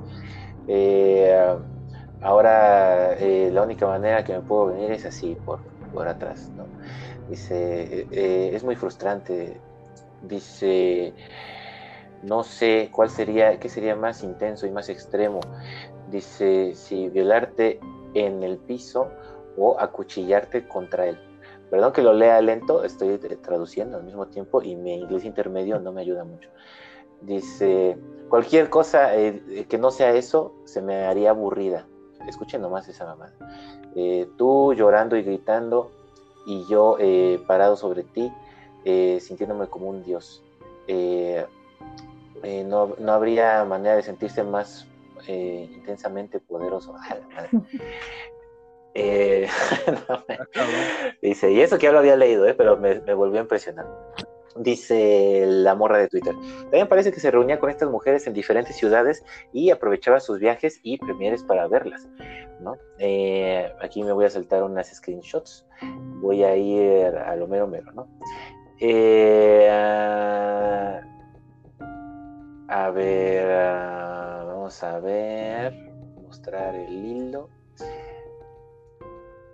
ahora la única manera que me puedo venir es así, por, por atrás, ¿no? Dice, es muy frustrante. Dice, no sé cuál sería, qué sería más intenso y más extremo. Dice, si violarte en el piso o acuchillarte contra él. Perdón que lo lea lento, estoy traduciendo al mismo tiempo y mi inglés intermedio no me ayuda mucho. Dice, cualquier cosa eh, que no sea eso se me haría aburrida. Escuchen nomás esa mamá. Eh, tú llorando y gritando y yo eh, parado sobre ti, sintiéndome como un dios. Eh, no, no, habría manera de sentirse más eh, intensamente poderoso. Eh, dice, y eso que ya lo había leído, pero me, volvió a impresionar. Dice la morra de Twitter. También parece que se reunía con estas mujeres en diferentes ciudades y aprovechaba sus viajes y premieres para verlas. ¿no? Eh, aquí me voy a saltar unas screenshots. Voy a ir a lo mero mero, ¿no? Eh, a ver, vamos a ver, mostrar el hilo.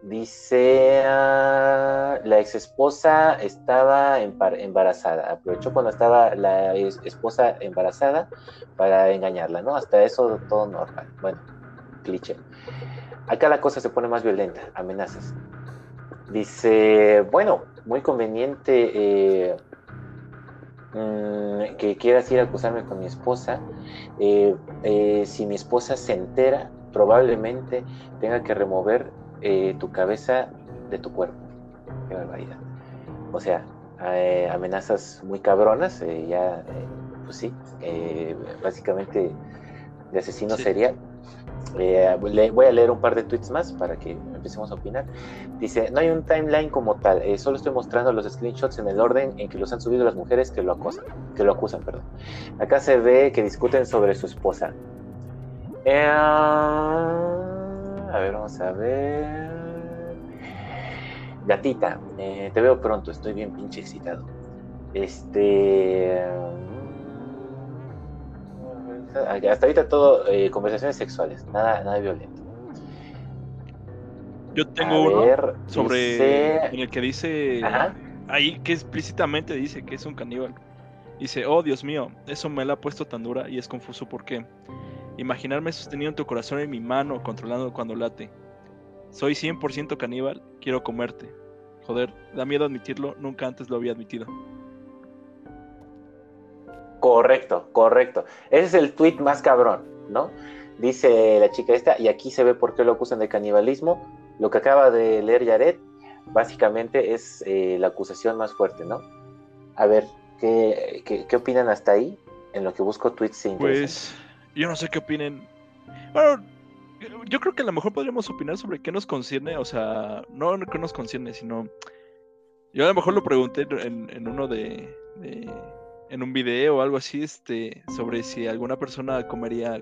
Dice, ah, la ex esposa estaba embarazada. Aprovechó cuando estaba la esposa embarazada para engañarla, ¿no? Hasta eso todo normal. Bueno, cliché. Acá la cosa se pone más violenta, amenazas. Dice, bueno, muy conveniente eh, mm, que quieras ir a acusarme con mi esposa. Eh, eh, si mi esposa se entera, probablemente tenga que remover eh, tu cabeza de tu cuerpo. Qué barbaridad. O sea, amenazas muy cabronas, ya, pues sí, básicamente de asesino serial. Voy a leer un par de tweets más para que empecemos a opinar. Dice, no hay un timeline como tal, solo estoy mostrando los screenshots en el orden en que los han subido las mujeres que lo acusan, perdón. Acá se ve que discuten sobre su esposa. A ver, vamos a ver. Gatita, eh, te veo pronto, estoy bien pinche excitado. Este. Mm, hasta ahorita todo eh, conversaciones sexuales, nada, nada violento. Yo tengo uno sobre en el que dice ahí que explícitamente dice que es un caníbal. Dice, oh Dios mío, eso me la ha puesto tan dura y es confuso porque Imaginarme sostenido en tu corazón en mi mano, controlando cuando late. Soy 100% caníbal, quiero comerte. Joder, da miedo admitirlo, nunca antes lo había admitido. Correcto, correcto. Ese es el tweet más cabrón, ¿no? Dice la chica esta, y aquí se ve por qué lo acusan de canibalismo. Lo que acaba de leer Yaret, básicamente es eh, la acusación más fuerte, ¿no? A ver, ¿qué, qué, opinan hasta ahí? En lo que busco tweets Pues yo no sé qué opinen. Bueno, yo creo que a lo mejor podríamos opinar sobre qué nos concierne, o sea, no qué nos concierne, sino. Yo a lo mejor lo pregunté en, uno de, en un video o algo así, este, sobre si alguna persona comería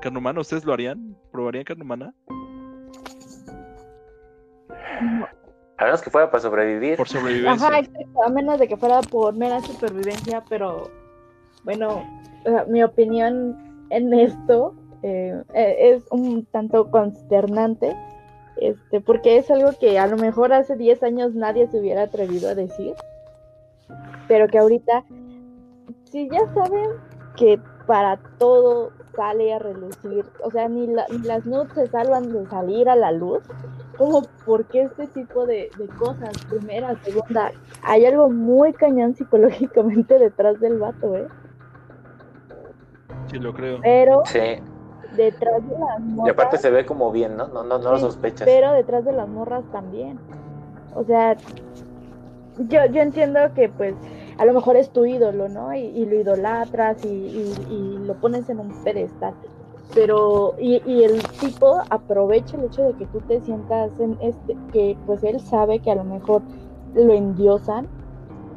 carne humana. ¿Ustedes lo harían? ¿Probarían carne humana? A menos que fuera para sobrevivir. Por sobrevivencia. Ajá, A menos de que fuera por mera supervivencia, pero bueno, mi opinión en esto eh, eh, es un tanto consternante, este, porque es algo que a lo mejor hace 10 años nadie se hubiera atrevido a decir, pero que ahorita, si ya saben que para todo sale a relucir, o sea, ni, las nudes se salvan de salir a la luz, como porque este tipo de, de, cosas, primera, segunda, hay algo muy cañón psicológicamente detrás del vato, ¿eh? Sí, lo creo. Pero sí. detrás de las morras. Y aparte se ve como bien, ¿no? No, no, no lo sospechas. Pero detrás de las morras también. O sea, yo, yo entiendo que pues a lo mejor es tu ídolo, ¿no? Y, lo idolatras y, lo pones en un pedestal. Pero, y, el tipo aprovecha el hecho de que tú te sientas en este, que pues él sabe que a lo mejor lo endiosan.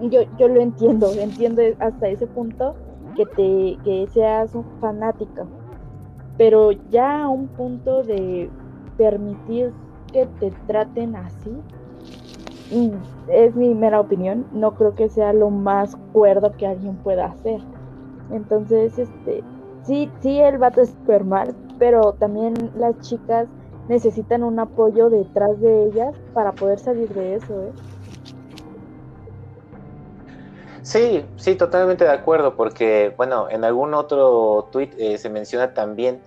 Yo, yo lo entiendo, entiendo hasta ese punto, que te que seas un fanático, pero ya a un punto de permitir que te traten así, es mi mera opinión, no creo que sea lo más cuerdo que alguien pueda hacer. Entonces, este, sí, sí, el vato es super mal, pero también las chicas necesitan un apoyo detrás de ellas para poder salir de eso, ¿eh? Sí, sí, totalmente de acuerdo, porque, bueno, en algún otro tweet eh, se menciona también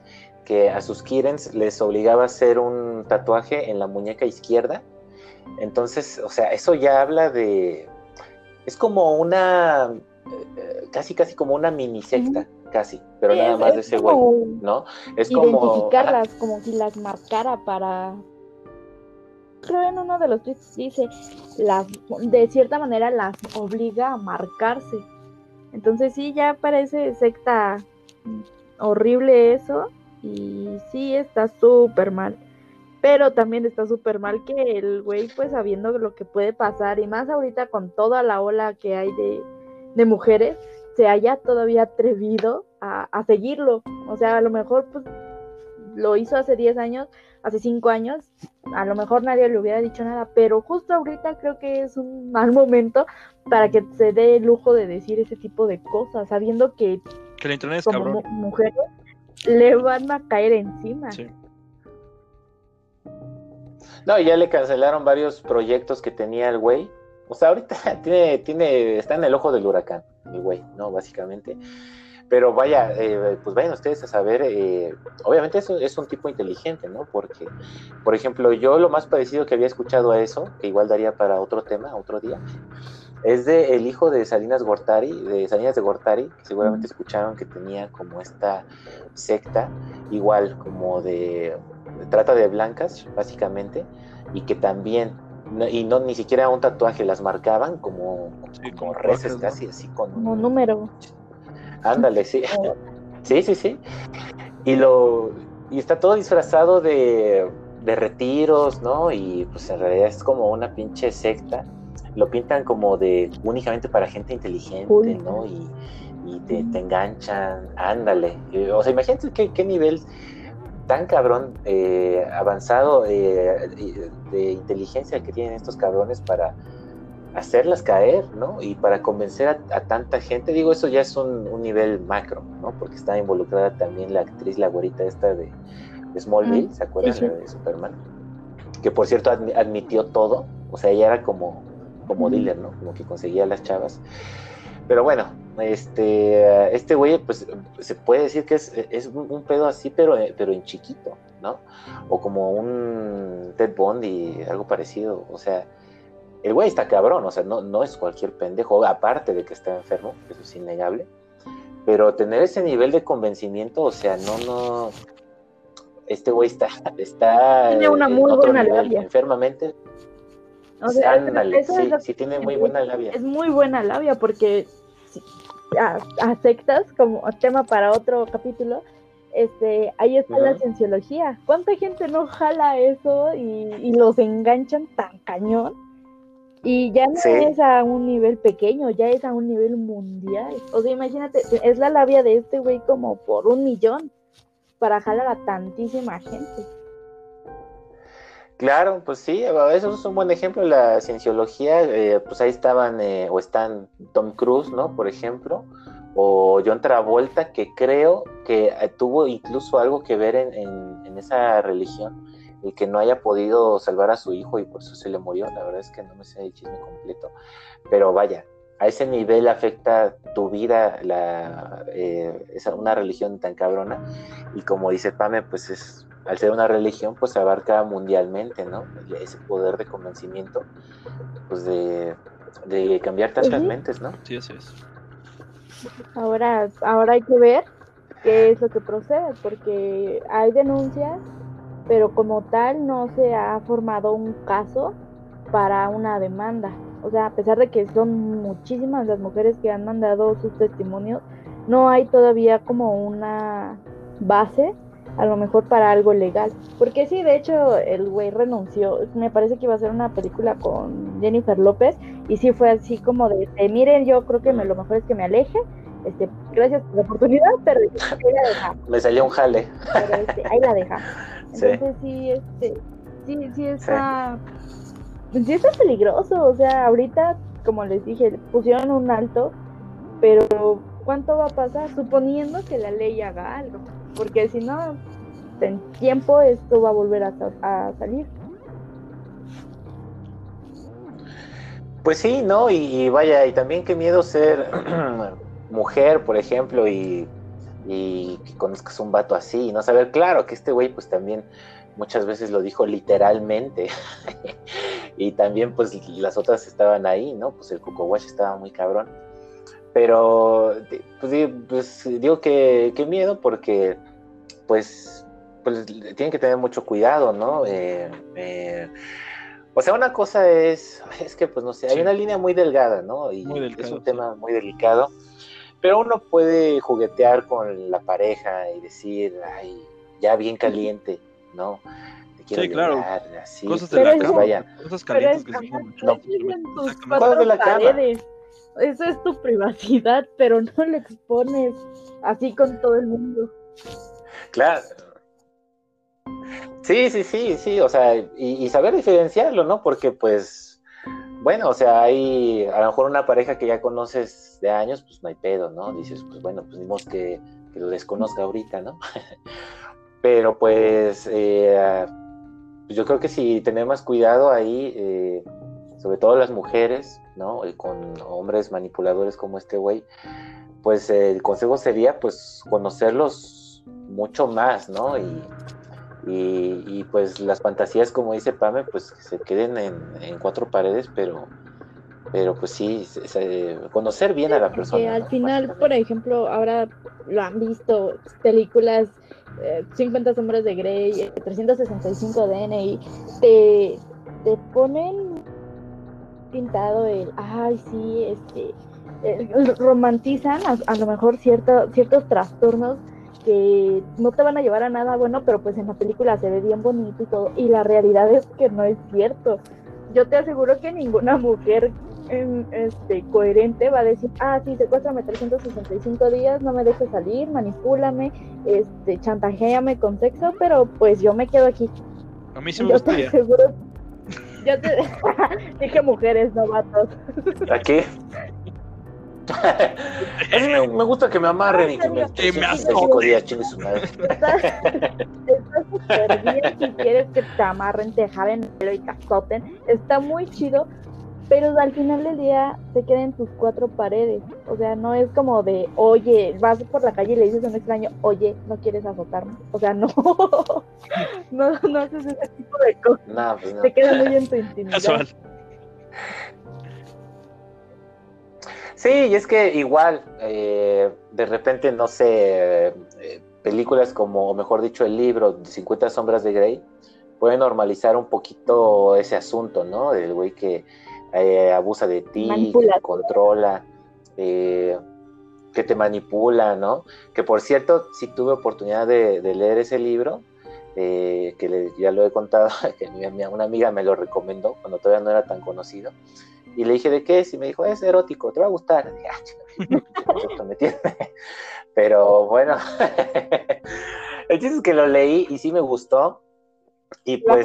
que a sus Kirens les obligaba a hacer un tatuaje en la muñeca izquierda. Entonces, o sea, eso ya habla de. Es como una. Eh, casi, casi como una mini secta, casi, pero nada más de ese güey, ¿no? Es identificarlas, como si las marcara para creo en uno de los tweets dice, las, de cierta manera las obliga a marcarse. Entonces sí, ya parece secta horrible eso y sí está súper mal. Pero también está súper mal que el güey, pues sabiendo lo que puede pasar y más ahorita con toda la ola que hay de, de mujeres se haya todavía atrevido a, a seguirlo. O sea, a lo mejor pues lo hizo hace 10 años, hace 5 años, a lo mejor nadie le hubiera dicho nada, pero justo ahorita creo que es un mal momento para que se dé el lujo de decir ese tipo de cosas, sabiendo que, Que el internet es como cabrón. mujeres le van a caer encima. Sí. No, y ya le cancelaron varios proyectos que tenía el güey. O sea, ahorita tiene, tiene, está en el ojo del huracán, el güey, ¿no? Básicamente. Pero vaya, eh, pues vayan ustedes a saber, eh, obviamente eso es un tipo inteligente, ¿no? Porque, por ejemplo, yo lo más parecido que había escuchado a eso, que igual daría para otro tema, otro día, es de el hijo de Salinas Gortari, de Salinas de Gortari, que seguramente escucharon que tenía como esta secta, igual como de trata de blancas, básicamente, y que también, no- y no ni siquiera un tatuaje, las marcaban como, Sí, como reces casi, así con Como número. Ándale, sí. Sí, sí, sí. Y lo y está todo disfrazado de, de retiros, ¿no? Y pues en realidad es como una pinche secta. Lo pintan como de únicamente para gente inteligente. ¿no? Y, y te, te enganchan, ándale. Eh, O sea, imagínate qué, qué nivel tan cabrón, eh, avanzado eh, de, de inteligencia que tienen estos cabrones para hacerlas caer, ¿no? Y para convencer a, a tanta gente, digo, eso ya es un, un nivel macro, ¿no? Porque está involucrada también la actriz, la güerita esta de, de Smallville, Mm, ¿se acuerdan? sí, sí. De Superman. Que por cierto admi- admitió todo, o sea, ella era como, como dealer, ¿no? Como que conseguía a las chavas. Pero bueno, este, este güey, pues se puede decir que es, es un, pedo así, pero, pero en chiquito, ¿no? O como un Ted Bundy, algo parecido, o sea, el güey está cabrón, o sea, no, no es cualquier pendejo, aparte de que está enfermo, eso es innegable, pero tener ese nivel de convencimiento, o sea, no, no, este güey está, está Tiene una muy buena labia. enfermamente, O sea, eso- ándale, eso sí, es lo sí tiene muy buena labia. es muy buena labia porque si- a, a sectas como tema para otro capítulo este ahí está la cienciología. Cuánta gente no jala eso y, y los enganchan tan cañón y ya no Sí. es a un nivel pequeño ya es a un nivel mundial. O sea imagínate es la labia de este güey como por un millón para jalar a tantísima gente Claro, pues sí, eso es un buen ejemplo. La cienciología, eh, pues ahí estaban, eh, o están Tom Cruise, ¿no? Por ejemplo, o John Travolta, que creo que eh, tuvo incluso algo que ver en, en- en esa religión, el que no haya podido salvar a su hijo y por eso se le murió. La verdad es que no me sé el chisme completo, pero vaya, a ese nivel afecta tu vida la, eh, esa, una religión tan cabrona y como dice Pame, pues es al ser una religión, pues abarca mundialmente, ¿no? Ese poder de convencimiento, pues de, de cambiar tantas mentes, ¿no? Sí, así es. Ahora, ahora hay que ver qué es lo que procede, porque hay denuncias, pero como tal no se ha formado un caso para una demanda. O sea, a pesar de que son muchísimas las mujeres que han mandado sus testimonios, no hay todavía como una base, a lo mejor para algo legal. Porque sí, de hecho, el güey renunció. Me parece que iba a ser una película con Jennifer López y sí fue así como de, miren, yo creo que me, lo mejor es que me aleje. Este, gracias por la oportunidad, pero ahí la. Me salió un jale. Pero este, ahí la. Sí. Entonces sí, este, sí, sí está, sí está peligroso. O sea, ahorita, como les dije, pusieron un alto, pero ¿cuánto va a pasar? Suponiendo que la ley haga algo, porque si no, en tiempo esto va a volver a, sa- a salir. Pues sí, ¿no? Y, vaya, y también qué miedo ser mujer, por ejemplo, y, y que conozcas un vato así, y no saber, claro, que este güey pues también muchas veces lo dijo literalmente, y también pues las otras estaban ahí, ¿no? Pues el Coco Wash estaba muy cabrón, pero pues, pues, digo que qué miedo porque pues, pues tienen que tener mucho cuidado, ¿no? Eh, eh, o sea, una cosa es, es que pues no sé, hay Sí. una línea muy delgada, ¿no? Y Muy es delicado, un sí. tema muy delicado, pero uno puede juguetear con la pareja y decir, ay, ya bien caliente, ¿no? Sí, claro. llevar, así, Cosas de la es que- cama. Cosas Pero calientes es que se. No. es es cuatro Cosas de la cama. paredes. Eso es tu privacidad, pero no lo expones así con todo el mundo. Claro. Sí, sí, sí, sí, o sea, y, saber diferenciarlo, ¿no? Porque pues, bueno, o sea, hay a lo mejor una pareja que ya conoces de años, pues no hay pedo, ¿no? Dices, pues bueno, pues ni que, que lo desconozca ahorita, ¿no? Pero pues eh, yo creo que si tenemos cuidado ahí, eh, sobre todo las mujeres, ¿no? Y con hombres manipuladores como este güey, pues el consejo sería pues conocerlos mucho más, ¿no? Y, y, pues las fantasías, como dice Pame, pues que se queden en, cuatro paredes, pero, pero pues sí, conocer bien a la persona. Que al final, por ejemplo, ahora lo han visto películas 50 eh, sombras de Grey, 365 DNI, te, te ponen pintado el, ay, sí, este, romantizan a, lo mejor cierto, ciertos trastornos que no te van a llevar a nada bueno, pero pues en la película se ve bien bonito y todo, y la realidad es que no es cierto. Yo te aseguro que ninguna mujer este, coherente va a decir, ah, sí, secuéstrame 365 días, no me dejes salir, manipúlame, este, chantajéame con sexo, pero pues yo me quedo aquí. A mí sí me gustaría. Te aseguro, yo te dije mujeres, no vatos. ¿Aquí? me, me, gusta que me amarren y que me, que me cinco días, chingue su madre. Está súper bien si quieres que te amarren, te jalen el pelo y te azoten. Está muy chido, pero al final del día se quedan tus cuatro paredes. O sea, no es como de, oye, vas por la calle y le dices a un extraño, oye, ¿no quieres azotarme? O sea, no, no, no haces ese tipo de cosas. No, pues no. Te queda muy en tu intimidad. Sí, y es que igual, eh, de repente, no sé, eh, películas como, o mejor dicho, el libro 50 sombras de Grey, puede normalizar un poquito ese asunto, ¿no? Del güey que eh, abusa de ti, que te controla, eh, que te manipula, ¿no? Que por cierto, sí tuve oportunidad de, leer ese libro, eh, que ya lo he contado, que una amiga me lo recomendó cuando todavía no era tan conocido. Y le dije, ¿de qué es? Y me dijo, es erótico, te va a gustar. Ah, Pero bueno, el chiste es que lo leí y sí me gustó. Y pues,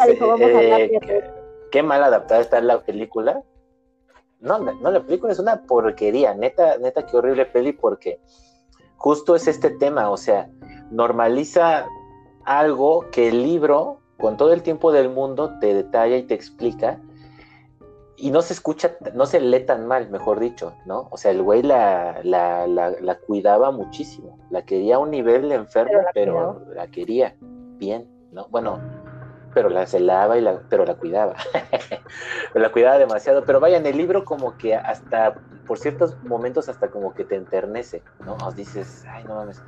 qué mal adaptada está la película no, no, la película es una porquería, neta, neta, qué horrible peli, porque justo es este tema, o sea, normaliza algo que el libro, con todo el tiempo del mundo, te detalla y te explica, y no se escucha, no se lee tan mal, mejor dicho, ¿no? O sea, el güey la, la, la, cuidaba muchísimo, la quería a un nivel enfermo, pero la quería bien, ¿no? Bueno, pero la celaba y la, pero la cuidaba. la cuidaba demasiado. Pero vaya, en el libro como que hasta, por ciertos momentos hasta como que te enternece, ¿no? Os dices, ay, no mames,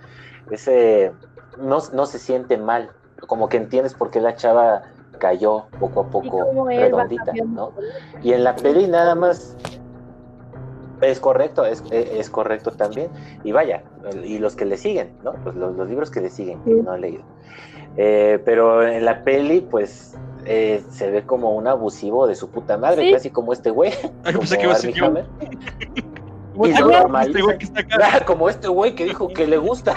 ese no, no se siente mal, como que entiendes por qué la chava cayó poco a poco redondita, ¿no? Y en la peli nada más es correcto, es, es, correcto también. Y vaya, y los que le siguen, ¿no? Pues los, los libros que le siguen, que no han leído. Eh, pero en la peli, pues eh, se ve como un abusivo de su puta madre, casi como este güey. como normal. Este güey que está acá. como este güey que dijo que le gusta.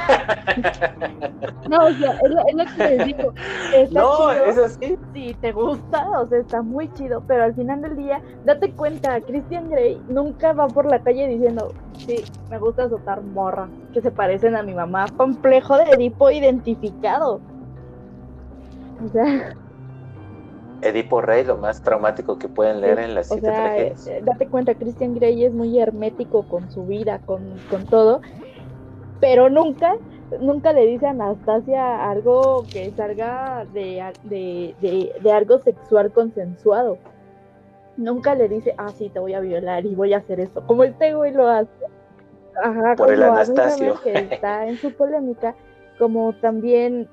No, o sea, es lo, es lo que les digo. Está no, es así. Sí, te gusta, o sea, está muy chido, pero al final del día, date cuenta, Christian Grey nunca va por la calle diciendo, sí, me gusta azotar morra, que se parecen a mi mamá. Complejo de Edipo identificado. O sea. Edipo Rey, lo más traumático que pueden leer en las siete eh, date cuenta, Christian Grey es muy hermético con su vida, con, todo, pero nunca, nunca le dice a Anastasia algo que salga de, de, algo sexual consensuado. Nunca le dice, ah, sí, te voy a violar y voy a hacer esto. Como este güey lo hace. Ajá, Por el Anastasio. Que está en su polémica, como también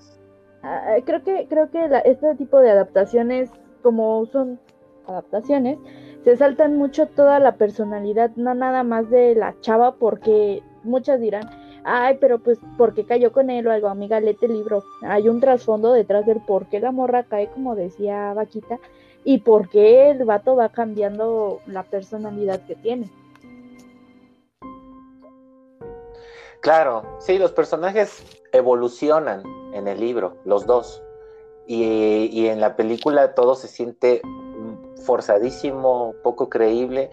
Ah, creo que creo que este tipo de adaptaciones como son adaptaciones se saltan mucho toda la personalidad no nada más de la chava porque muchas dirán ay pero pues porque cayó con él o algo amiga léete el libro hay un trasfondo detrás del por qué la morra cae como decía Vaquita y por qué el vato va cambiando la personalidad que tiene. Claro, sí, los personajes evolucionan en el libro, los dos. Y, en la película todo se siente forzadísimo, poco creíble.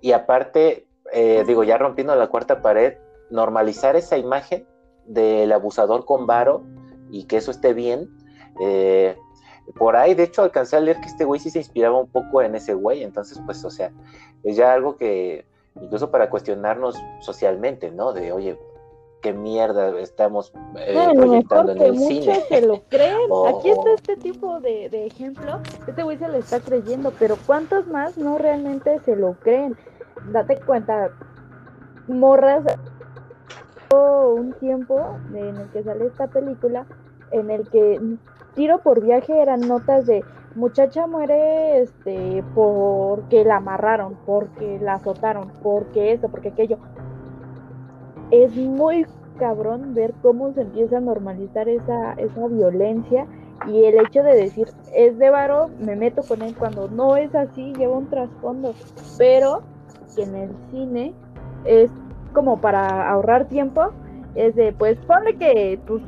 Y aparte, eh, digo, ya rompiendo la cuarta pared, normalizar esa imagen del abusador con varo y que eso esté bien. Eh, por ahí, de hecho, alcancé a leer que este güey sí se inspiraba un poco en ese güey. Entonces, pues, o sea, es ya algo que incluso para cuestionarnos socialmente, ¿no? De, oye, qué mierda estamos eh, proyectando en el cine. se lo creen. Aquí está este tipo de, de ejemplo. Este güey se lo está creyendo, pero ¿cuántos más no realmente se lo creen? Date cuenta, morras un tiempo en el que sale esta película en el que tiro por viaje eran notas de muchacha muere este porque la amarraron, porque la azotaron, porque esto, porque aquello. Es muy cabrón ver cómo se empieza a normalizar esa, esa violencia y el hecho de decir es de varo, me meto con él cuando no es así, lleva un trasfondo, pero en el cine es como para ahorrar tiempo, es de pues ponle que pues,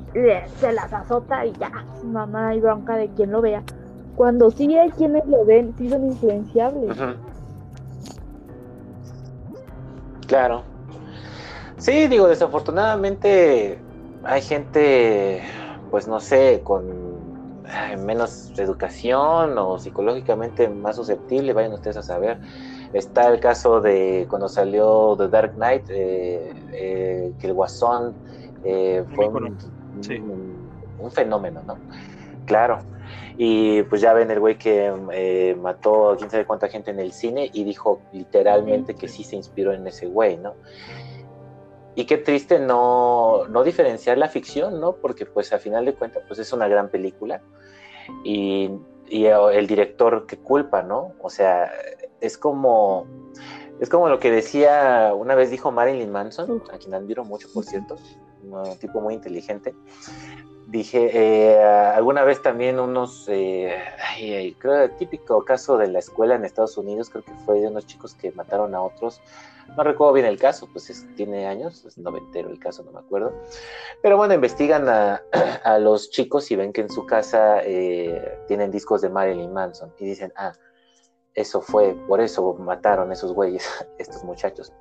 se las azota y ya, mamá y bronca de quien lo vea. Cuando sí hay quienes lo ven, sí son influenciables. Claro. Sí, digo, desafortunadamente hay gente, pues no sé, con menos educación o psicológicamente más susceptible, vayan ustedes a saber. Está el caso de cuando salió The Dark Knight, eh, eh, que el Guasón eh, fue un, un, fenómeno, ¿no? Claro. Y pues ya ven el güey que mató a quién sabe cuánta gente en el cine y dijo literalmente que sí se inspiró en ese güey, ¿no? Y qué triste no, no diferenciar la ficción, ¿no? Porque pues a final de cuentas pues es una gran película y, y el director que culpa, ¿no? O sea, es como, es como lo que decía, una vez dijo Marilyn Manson, a quien admiro mucho, por cierto, un tipo muy inteligente. Dije, eh, alguna vez también unos, eh, creo el típico caso de la escuela en Estados Unidos, creo que fue de unos chicos que mataron a otros. No recuerdo bien el caso, pues tiene años, es noventero el caso, no me acuerdo. Pero bueno, investigan a, a los chicos y ven que en su casa eh, tienen discos de Marilyn Manson y dicen, ah, eso fue, por eso mataron esos güeyes, estos muchachos.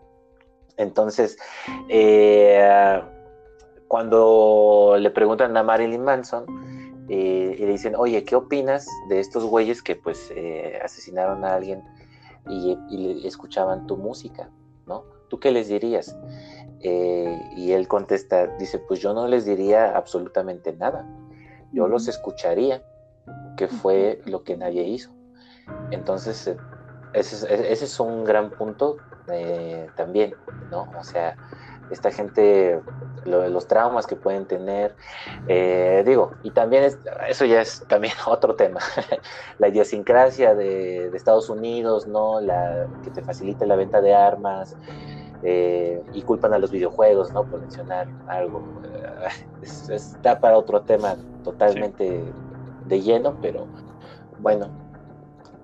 Entonces, eh, cuando le preguntan a Marilyn Manson eh, y le dicen, oye, ¿qué opinas de estos güeyes que pues eh, asesinaron a alguien y, y, escuchaban tu música? ¿No? ¿Tú qué les dirías? y él contesta, dice, pues yo no les diría absolutamente nada. Yo los escucharía, que fue lo que nadie hizo. Entonces, eh, ese, es un gran punto eh, también, ¿no? O sea, esta gente, los traumas que pueden tener, eh, digo, y también eso ya es también otro tema, la idiosincrasia de, Estados Unidos, ¿no? La, que te facilita la venta de armas, y culpan a los videojuegos, ¿no? Por mencionar algo. está para otro tema totalmente de lleno, pero bueno,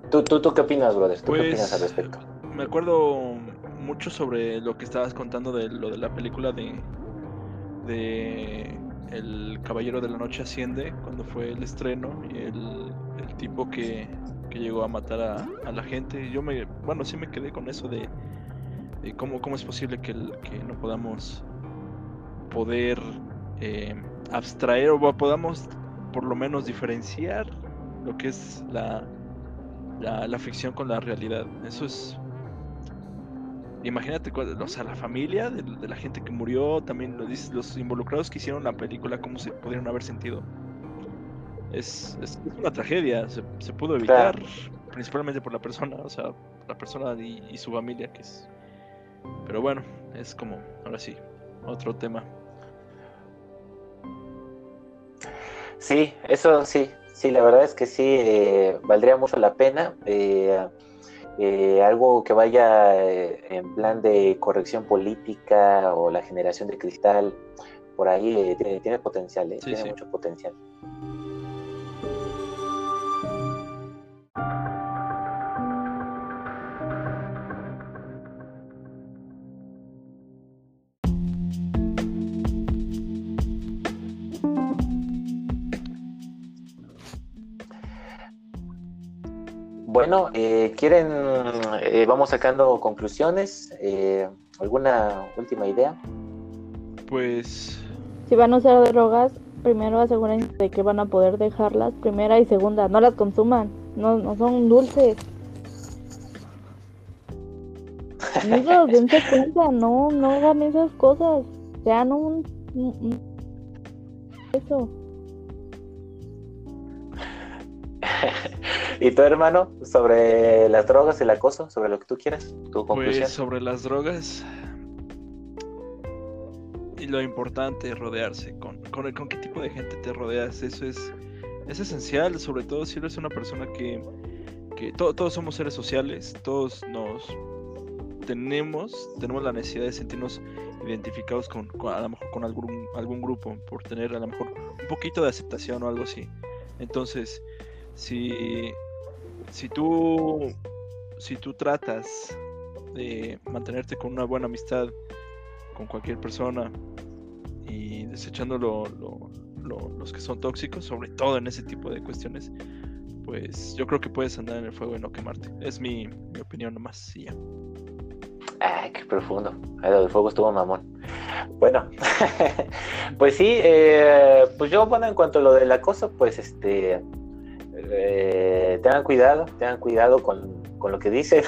¿Tú, tú, qué opinas, brother? ¿Tú qué opinas al pues, respecto? Me acuerdo mucho sobre lo que estabas contando de lo de la película de, de El Caballero de la Noche Asciende, cuando fue el estreno, y el, tipo que, llegó a matar a, la gente. Yo me, bueno, sí me quedé con eso de, cómo, cómo es posible que, que no podamos poder eh, abstraer o podamos por lo menos diferenciar lo que es la, la, ficción con la realidad. Eso es. Imagínate, o sea, la familia de, la gente que murió, también los involucrados que hicieron la película, cómo se pudieron haber sentido. Es, es una tragedia, se, pudo evitar, principalmente por la persona, o sea, la persona y, su familia, que es. Pero bueno, es como, ahora sí, otro tema. Sí, eso sí, Sí, la verdad es que sí, eh, valdría mucho la pena. Eh, eh, algo que vaya en plan de corrección política o la generación de cristal, por ahí tiene, potencial, tiene mucho potencial. Bueno, eh, ¿quieren, eh, vamos sacando conclusiones? Eh, ¿Alguna última idea? Pues... Si van a usar drogas, primero asegúrense de que van a poder dejarlas, primera y segunda, no las consuman, no, no son dulces. No dense cuenta, no, no hagan esas cosas, sean un, un eso. ¿Y tu hermano? Sobre las drogas, el acoso, sobre lo que tú quieras, tu conclusión. Pues sobre las drogas. Y lo importante es rodearse. Con, con, con qué tipo de gente te rodeas. Eso es, es esencial, sobre todo si eres una persona que, que todos somos seres sociales, todos nos tenemos, tenemos la necesidad de sentirnos identificados con, a lo mejor con algún, algún grupo, por tener a lo mejor un poquito de aceptación o algo así. Entonces, si, si tú si tú tratas de mantenerte con una buena amistad con cualquier persona y desechando los que son tóxicos, sobre todo en ese tipo de cuestiones, pues yo creo que puedes andar en el fuego y no quemarte. Es mi, opinión nomás, y ya. Ay, qué profundo. Lo fuego estuvo mamón. Bueno, pues sí, eh, pues yo, bueno, en cuanto a lo del acoso, pues este, eh, tengan cuidado, tengan cuidado con, lo que dicen.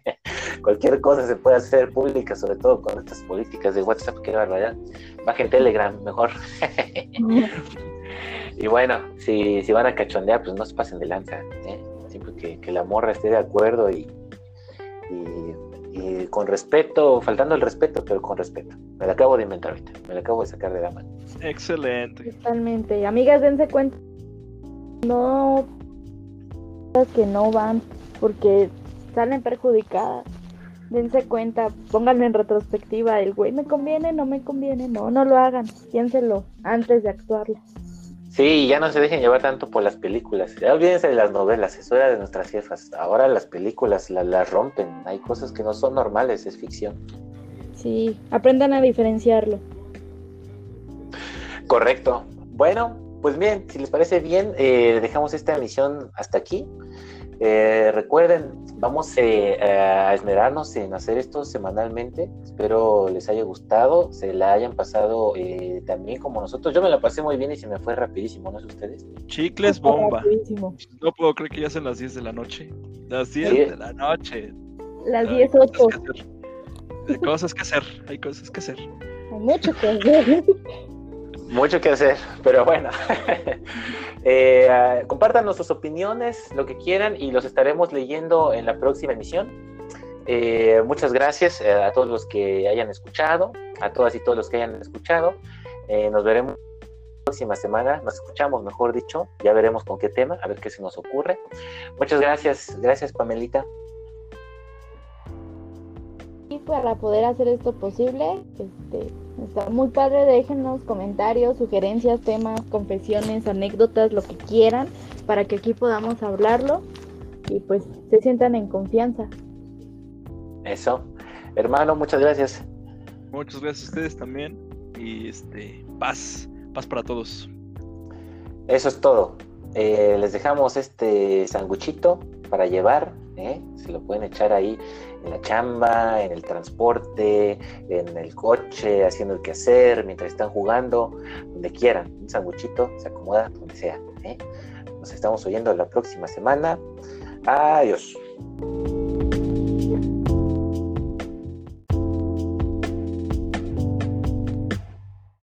Cualquier cosa se puede hacer pública, sobre todo con estas políticas de WhatsApp, qué barbaridad. Bajen Telegram, mejor. y bueno, si, si van a cachondear, pues no se pasen de lanza. ¿eh? Siempre que, la morra esté de acuerdo y, y, con respeto, faltando el respeto, pero con respeto. Me la acabo de inventar ahorita, me la acabo de sacar de la mano. Excelente. Totalmente. Amigas, dense cuenta no que no van porque salen perjudicadas. Dense cuenta, pónganme en retrospectiva, el güey me conviene, no me conviene, no, no lo hagan, piénselo antes de actuarlo. Sí, ya no se dejen llevar tanto por las películas. Ya olvídense de las novelas, eso era de nuestras jefas. Ahora las películas las rompen. Hay cosas que no son normales, es ficción. Sí, aprendan a diferenciarlo. Correcto. Bueno, pues bien, si les parece bien, eh, dejamos esta emisión hasta aquí. Eh, recuerden, vamos eh, a esmerarnos en hacer esto semanalmente. Espero les haya gustado, se la hayan pasado también como nosotros. Yo me la pasé muy bien y se me fue rapidísimo, ¿no es ustedes? Chicles bomba. No puedo creer que ya son las 10 de la noche. Las 10 de la noche. Las 10 8. Hay cosas que hacer, hay cosas que hacer. Hay mucho que hacer. Mucho que hacer, pero bueno. eh, compártanos sus opiniones, lo que quieran, y los estaremos leyendo en la próxima emisión. Eh, muchas gracias eh, a todos los que hayan escuchado, a todas y todos los que hayan escuchado. Eh, nos veremos la próxima semana, nos escuchamos, mejor dicho, ya veremos con qué tema, a ver qué se nos ocurre. Muchas gracias, gracias Pamelita para poder hacer esto posible. Este, está muy padre, déjenos comentarios, sugerencias, temas, confesiones, anécdotas, lo que quieran, para que aquí podamos hablarlo y pues se sientan en confianza. Eso. Hermano, muchas gracias. Muchas gracias a ustedes también. Y este, paz, paz para todos. Eso es todo. Eh, les dejamos este sanguchito para llevar. ¿eh? Se lo pueden echar ahí en la chamba, en el transporte, en el coche, haciendo el quehacer, mientras están jugando, donde quieran. Un sanguchito se acomoda donde sea. ¿eh? Nos estamos oyendo la próxima semana. Adiós.